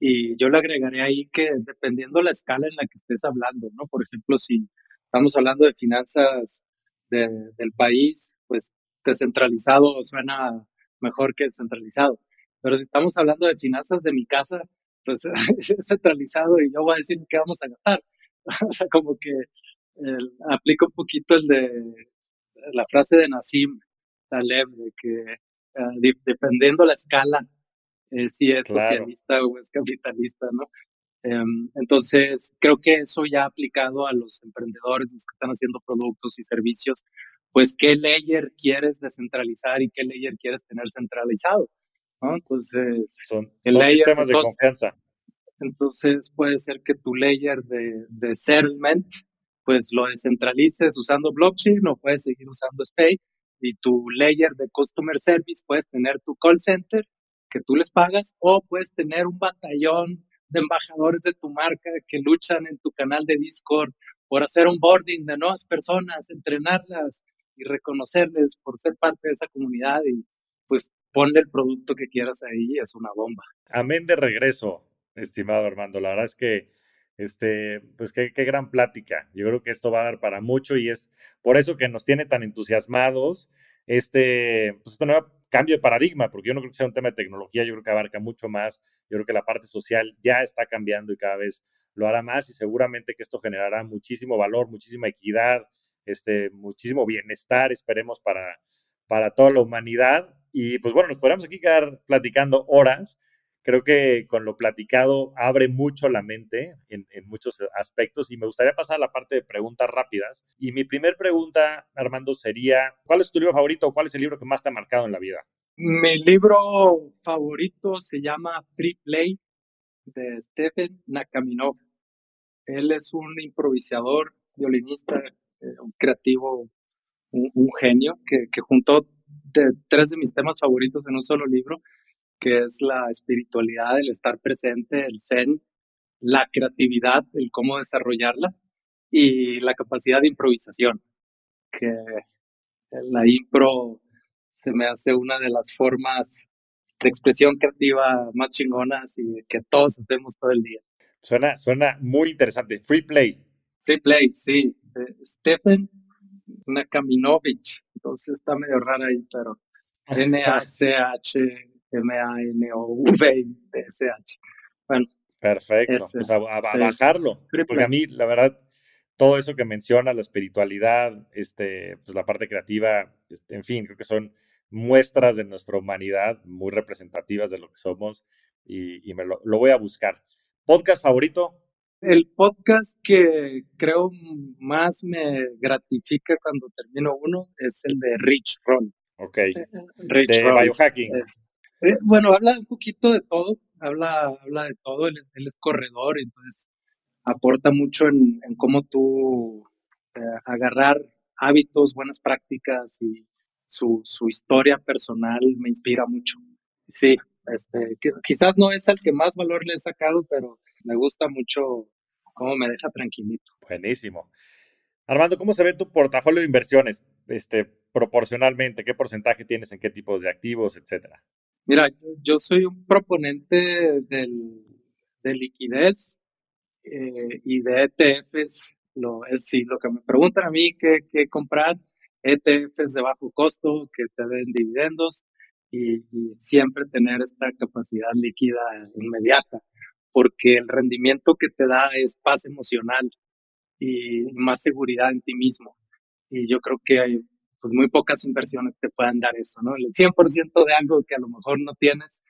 [SPEAKER 1] y yo le agregaría ahí que dependiendo la escala en la que estés hablando, ¿no? Por ejemplo, si estamos hablando de finanzas del país, pues descentralizado suena mejor que descentralizado. Pero si estamos hablando de finanzas de mi casa, pues es centralizado y yo voy a decir qué vamos a gastar. o sea, como que aplica un poquito el de la frase de Nassim Taleb, de que uh, dependiendo la escala, eh, si es socialista o es capitalista, ¿no? Em, entonces, creo que eso ya aplicado a los emprendedores, los que están haciendo productos y servicios, pues qué layer quieres descentralizar y qué layer quieres tener centralizado. ¿no? Entonces,
[SPEAKER 2] son, el layer, sistemas de confianza.
[SPEAKER 1] Entonces, puede ser que tu layer de, de settlement, pues lo descentralices usando blockchain o puedes seguir usando SPAY y tu layer de customer service puedes tener tu call center que tú les pagas o puedes tener un batallón de embajadores de tu marca que luchan en tu canal de Discord por hacer un boarding de nuevas personas, entrenarlas y reconocerles por ser parte de esa comunidad y pues ponle el producto que quieras ahí, es una bomba.
[SPEAKER 2] Amén de regreso, estimado Armando. La verdad es que, este, pues qué, qué gran plática. Yo creo que esto va a dar para mucho y es por eso que nos tiene tan entusiasmados este, pues este nuevo cambio de paradigma, porque yo no creo que sea un tema de tecnología, yo creo que abarca mucho más, yo creo que la parte social ya está cambiando y cada vez lo hará más y seguramente que esto generará muchísimo valor, muchísima equidad, este, muchísimo bienestar, esperemos, para, para toda la humanidad. Y pues bueno, nos podríamos aquí quedar platicando horas, creo que con lo platicado abre mucho la mente en, muchos aspectos y me gustaría pasar a la parte de preguntas rápidas. Y mi primer pregunta, Armando, sería, ¿cuál es tu libro favorito o cuál es el libro que más te ha marcado en la vida?
[SPEAKER 1] Mi libro favorito se llama Free Play de Stephen Nakaminov. Él es un improvisador, violinista, eh, un creativo, un, genio que, que juntó de, tres de mis temas favoritos en un solo libro que es la espiritualidad, el estar presente, el zen, la creatividad, el cómo desarrollarla y la capacidad de improvisación, que la impro se me hace una de las formas de expresión creativa más chingonas y que todos hacemos todo el día.
[SPEAKER 2] Suena, suena muy interesante. Free Play.
[SPEAKER 1] Free Play, sí. Stephen Nakaminovich. Entonces está medio rara ahí, pero N-A-C-H M-A-N-O-V-I-T-S-H. Bueno.
[SPEAKER 2] Perfecto. pues a, bajarlo. Porque a mí, la verdad, todo eso que menciona, la espiritualidad, este, pues la parte creativa, este, en fin, creo que son muestras de nuestra humanidad muy representativas de lo que somos y, me lo, lo, voy a buscar. ¿Podcast favorito?
[SPEAKER 1] El podcast que creo más me gratifica cuando termino uno es el de Rich Ron.
[SPEAKER 2] Ok. Eh, eh, Rich de biohacking.
[SPEAKER 1] Eh, bueno, habla un poquito de todo, habla, habla de todo, él es, él es corredor, entonces aporta mucho en, cómo tú eh, agarrar hábitos, buenas prácticas y su, su, historia personal me inspira mucho. Sí, este, quizás no es el que más valor le he sacado, pero me gusta mucho cómo me deja tranquilito.
[SPEAKER 2] Buenísimo. Armando, ¿cómo se ve tu portafolio de inversiones este, proporcionalmente? ¿Qué porcentaje tienes en qué tipos de activos, etcétera?
[SPEAKER 1] Mira, yo soy un proponente del, de liquidez eh, y de ETFs. Lo, es, si lo que me preguntan a mí qué, qué comprar, ETFs de bajo costo que te den dividendos y, y, siempre tener esta capacidad líquida inmediata, porque el rendimiento que te da es paz emocional y más seguridad en ti mismo. Y yo creo que pues muy pocas inversiones te puedan dar eso, ¿no? El 100% de algo que a lo mejor no tienes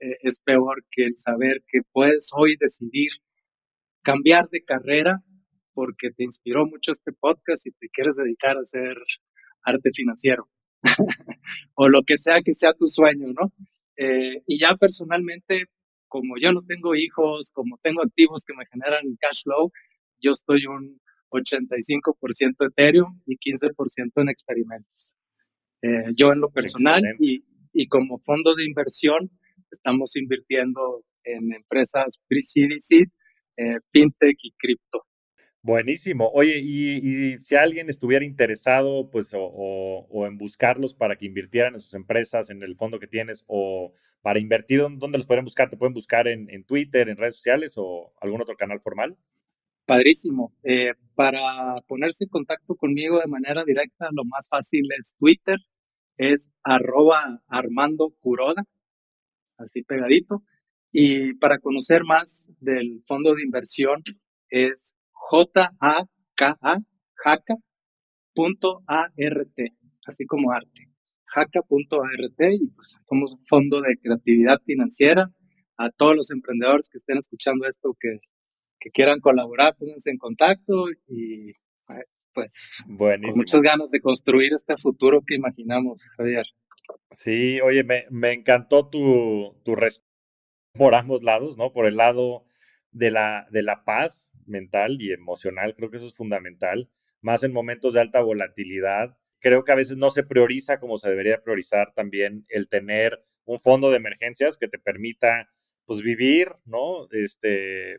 [SPEAKER 1] eh, es peor que el saber que puedes hoy decidir cambiar de carrera porque te inspiró mucho este podcast y te quieres dedicar a hacer arte financiero o lo que sea que sea tu sueño, ¿no? Eh, y ya personalmente, como yo no tengo hijos, como tengo activos que me generan cash flow, yo estoy un 85% Ethereum y 15% en experimentos. Eh, yo en lo personal y, y, como fondo de inversión estamos invirtiendo en empresas pre-CDC, eh, fintech y cripto.
[SPEAKER 2] Buenísimo. Oye, y, si alguien estuviera interesado, pues, o, o, en buscarlos para que invirtieran en sus empresas, en el fondo que tienes, o para invertir, ¿dónde los pueden buscar? ¿Te pueden buscar en, en Twitter, en redes sociales o algún otro canal formal?
[SPEAKER 1] Padrísimo. Eh, para ponerse en contacto conmigo de manera directa, lo más fácil es Twitter, es arroba Armando Curoda, así pegadito. Y para conocer más del fondo de inversión es J-A-K-A, jaca.art, así como arte. Jaca.art y pues somos fondo de creatividad financiera. A todos los emprendedores que estén escuchando esto, que que quieran colaborar, pónganse en contacto y eh, pues con muchas ganas de construir este futuro que imaginamos, Javier.
[SPEAKER 2] Sí, oye, me, me encantó tu, tu respuesta por ambos lados, ¿no? Por el lado de la, de la paz mental y emocional, creo que eso es fundamental, más en momentos de alta volatilidad. Creo que a veces no se prioriza como se debería priorizar también el tener un fondo de emergencias que te permita pues vivir, ¿no? Este,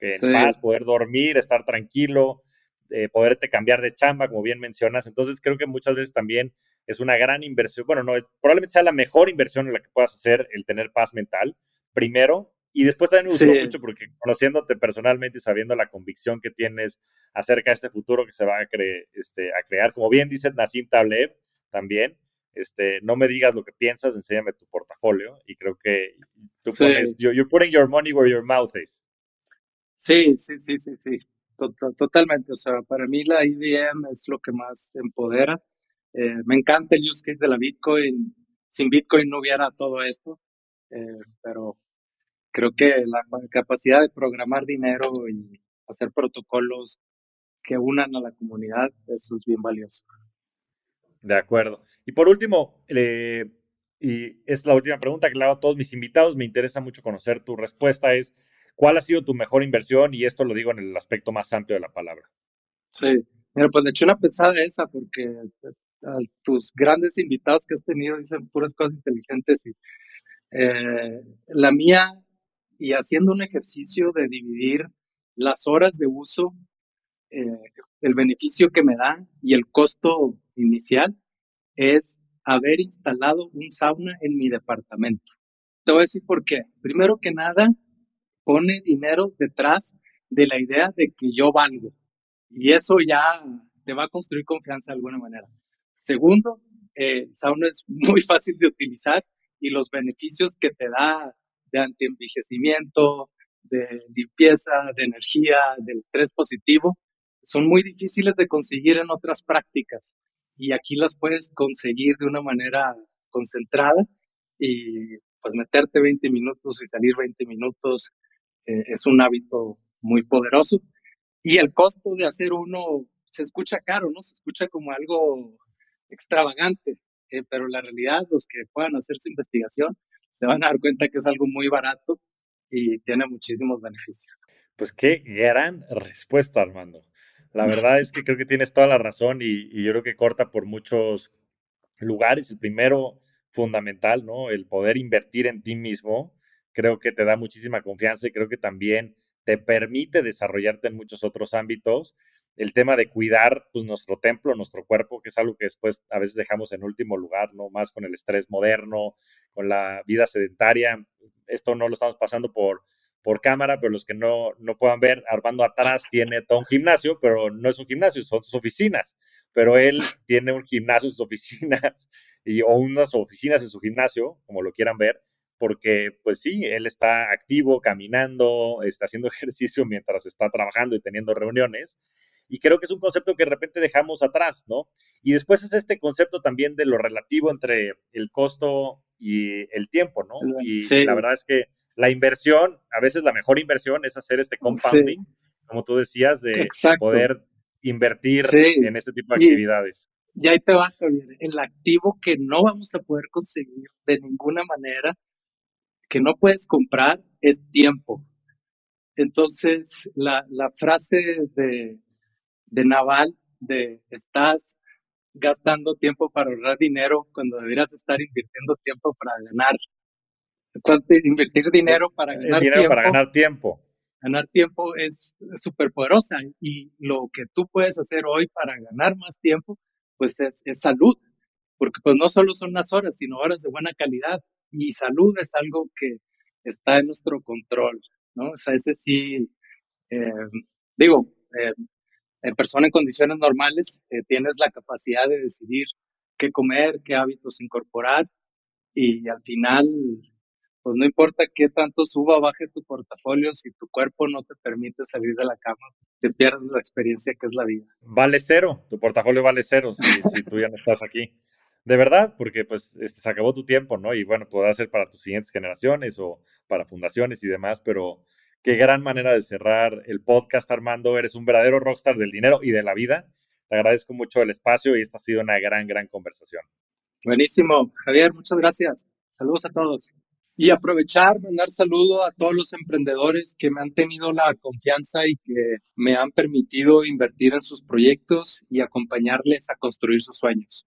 [SPEAKER 2] en paz, poder dormir, estar tranquilo, eh, poderte cambiar de chamba, como bien mencionas. Entonces creo que muchas veces también es una gran inversión, bueno, no, probablemente sea la mejor inversión en la que puedas hacer el tener paz mental, primero, y después también me gustó mucho porque conociéndote personalmente y sabiendo la convicción que tienes acerca de este futuro que se va a, este, a crear, como bien dice Nassim Taleb también, este, no me digas lo que piensas, enséñame tu portafolio y creo que tú pones, you're putting your money where your mouth is.
[SPEAKER 1] Sí, sí, sí, sí, sí, totalmente. O sea, para mí la IBM es lo que más empodera. Eh, me encanta el use case de la Bitcoin. Sin Bitcoin no hubiera todo esto, eh, pero creo que la capacidad de programar dinero y hacer protocolos que unan a la comunidad, eso es bien valioso.
[SPEAKER 2] De acuerdo. Y por último, eh, y es la última pregunta que le hago a todos mis invitados, me interesa mucho conocer tu respuesta, es ¿Cuál ha sido tu mejor inversión? Y esto lo digo en el aspecto más amplio de la palabra.
[SPEAKER 1] Sí, mira, pues le eché una pesada esa porque tus grandes invitados que has tenido dicen puras cosas inteligentes y eh, la mía y haciendo un ejercicio de dividir las horas de uso, eh, el beneficio que me da y el costo inicial es haber instalado un sauna en mi departamento. Te voy a decir por qué. Primero que nada, pone dinero detrás de la idea de que yo valgo. Y eso ya te va a construir confianza de alguna manera. Segundo, eh, sauna es muy fácil de utilizar y los beneficios que te da de antienvejecimiento, de limpieza, de energía, del estrés positivo, son muy difíciles de conseguir en otras prácticas. Y aquí las puedes conseguir de una manera concentrada y pues meterte 20 minutos y salir 20 minutos eh, es un hábito muy poderoso. Y el costo de hacer uno se escucha caro, ¿no? Se escucha como algo extravagante, eh, pero la realidad, los que puedan hacer su investigación, se van a dar cuenta que es algo muy barato y tiene muchísimos beneficios.
[SPEAKER 2] Pues qué gran respuesta, Armando. La verdad es que creo que tienes toda la razón y, y, yo creo que corta por muchos lugares. El primero, fundamental, ¿no? El poder invertir en ti mismo creo que te da muchísima confianza y creo que también te permite desarrollarte en muchos otros ámbitos. el tema de cuidar pues, nuestro templo, nuestro cuerpo, que es algo que después a veces dejamos en último lugar, ¿no? Más con el estrés moderno, con la vida sedentaria. Esto no lo estamos pasando por, por cámara, pero los que no, no puedan ver, Armando atrás tiene todo un gimnasio, pero no es un gimnasio, son sus oficinas. Pero él tiene un gimnasio en sus oficinas y, o unas oficinas en su gimnasio, como lo quieran ver, porque pues sí, él está activo, caminando, está haciendo ejercicio mientras está trabajando y teniendo reuniones. Y creo que es un concepto que de repente dejamos atrás, ¿no? Y después es este concepto también de lo relativo entre el costo y el tiempo, ¿no? Y la verdad es que la inversión, a veces la mejor inversión es hacer este compounding, como tú decías, de poder invertir en este tipo de actividades.
[SPEAKER 1] Y ahí te va, Javier, el activo que no vamos a poder conseguir de ninguna manera, que no puedes comprar, es tiempo. Entonces, la, la frase de, de Naval de estás gastando tiempo para ahorrar dinero cuando deberías estar invirtiendo tiempo para ganar. Invertir dinero para ganar
[SPEAKER 2] tiempo. para ganar tiempo.
[SPEAKER 1] Ganar tiempo es súper poderosa y lo que tú puedes hacer hoy para ganar más tiempo, pues es, es, salud, porque pues no solo son las horas, sino horas de buena calidad y salud es algo que está en nuestro control, ¿no? O sea, ese sí, eh, digo, eh, en persona en condiciones normales eh, tienes la capacidad de decidir qué comer, qué hábitos incorporar y al final, pues no importa qué tanto suba o baje tu portafolio, si tu cuerpo no te permite salir de la cama, te pierdes la experiencia que es la vida.
[SPEAKER 2] Vale cero, tu portafolio vale cero si tú ya no estás aquí. De verdad, porque pues este, se acabó tu tiempo, ¿no? Y bueno, podrá ser para tus siguientes generaciones o para fundaciones y demás, pero Qué gran manera de cerrar el podcast, Armando. Eres un verdadero rockstar del dinero y de la vida. Te agradezco mucho el espacio y esta ha sido una gran, gran conversación.
[SPEAKER 1] Buenísimo. Javier, muchas gracias. Saludos a todos. Y aprovechar, mandar saludo a todos los emprendedores que me han tenido la confianza y que me han permitido invertir en sus proyectos y acompañarles a construir sus sueños.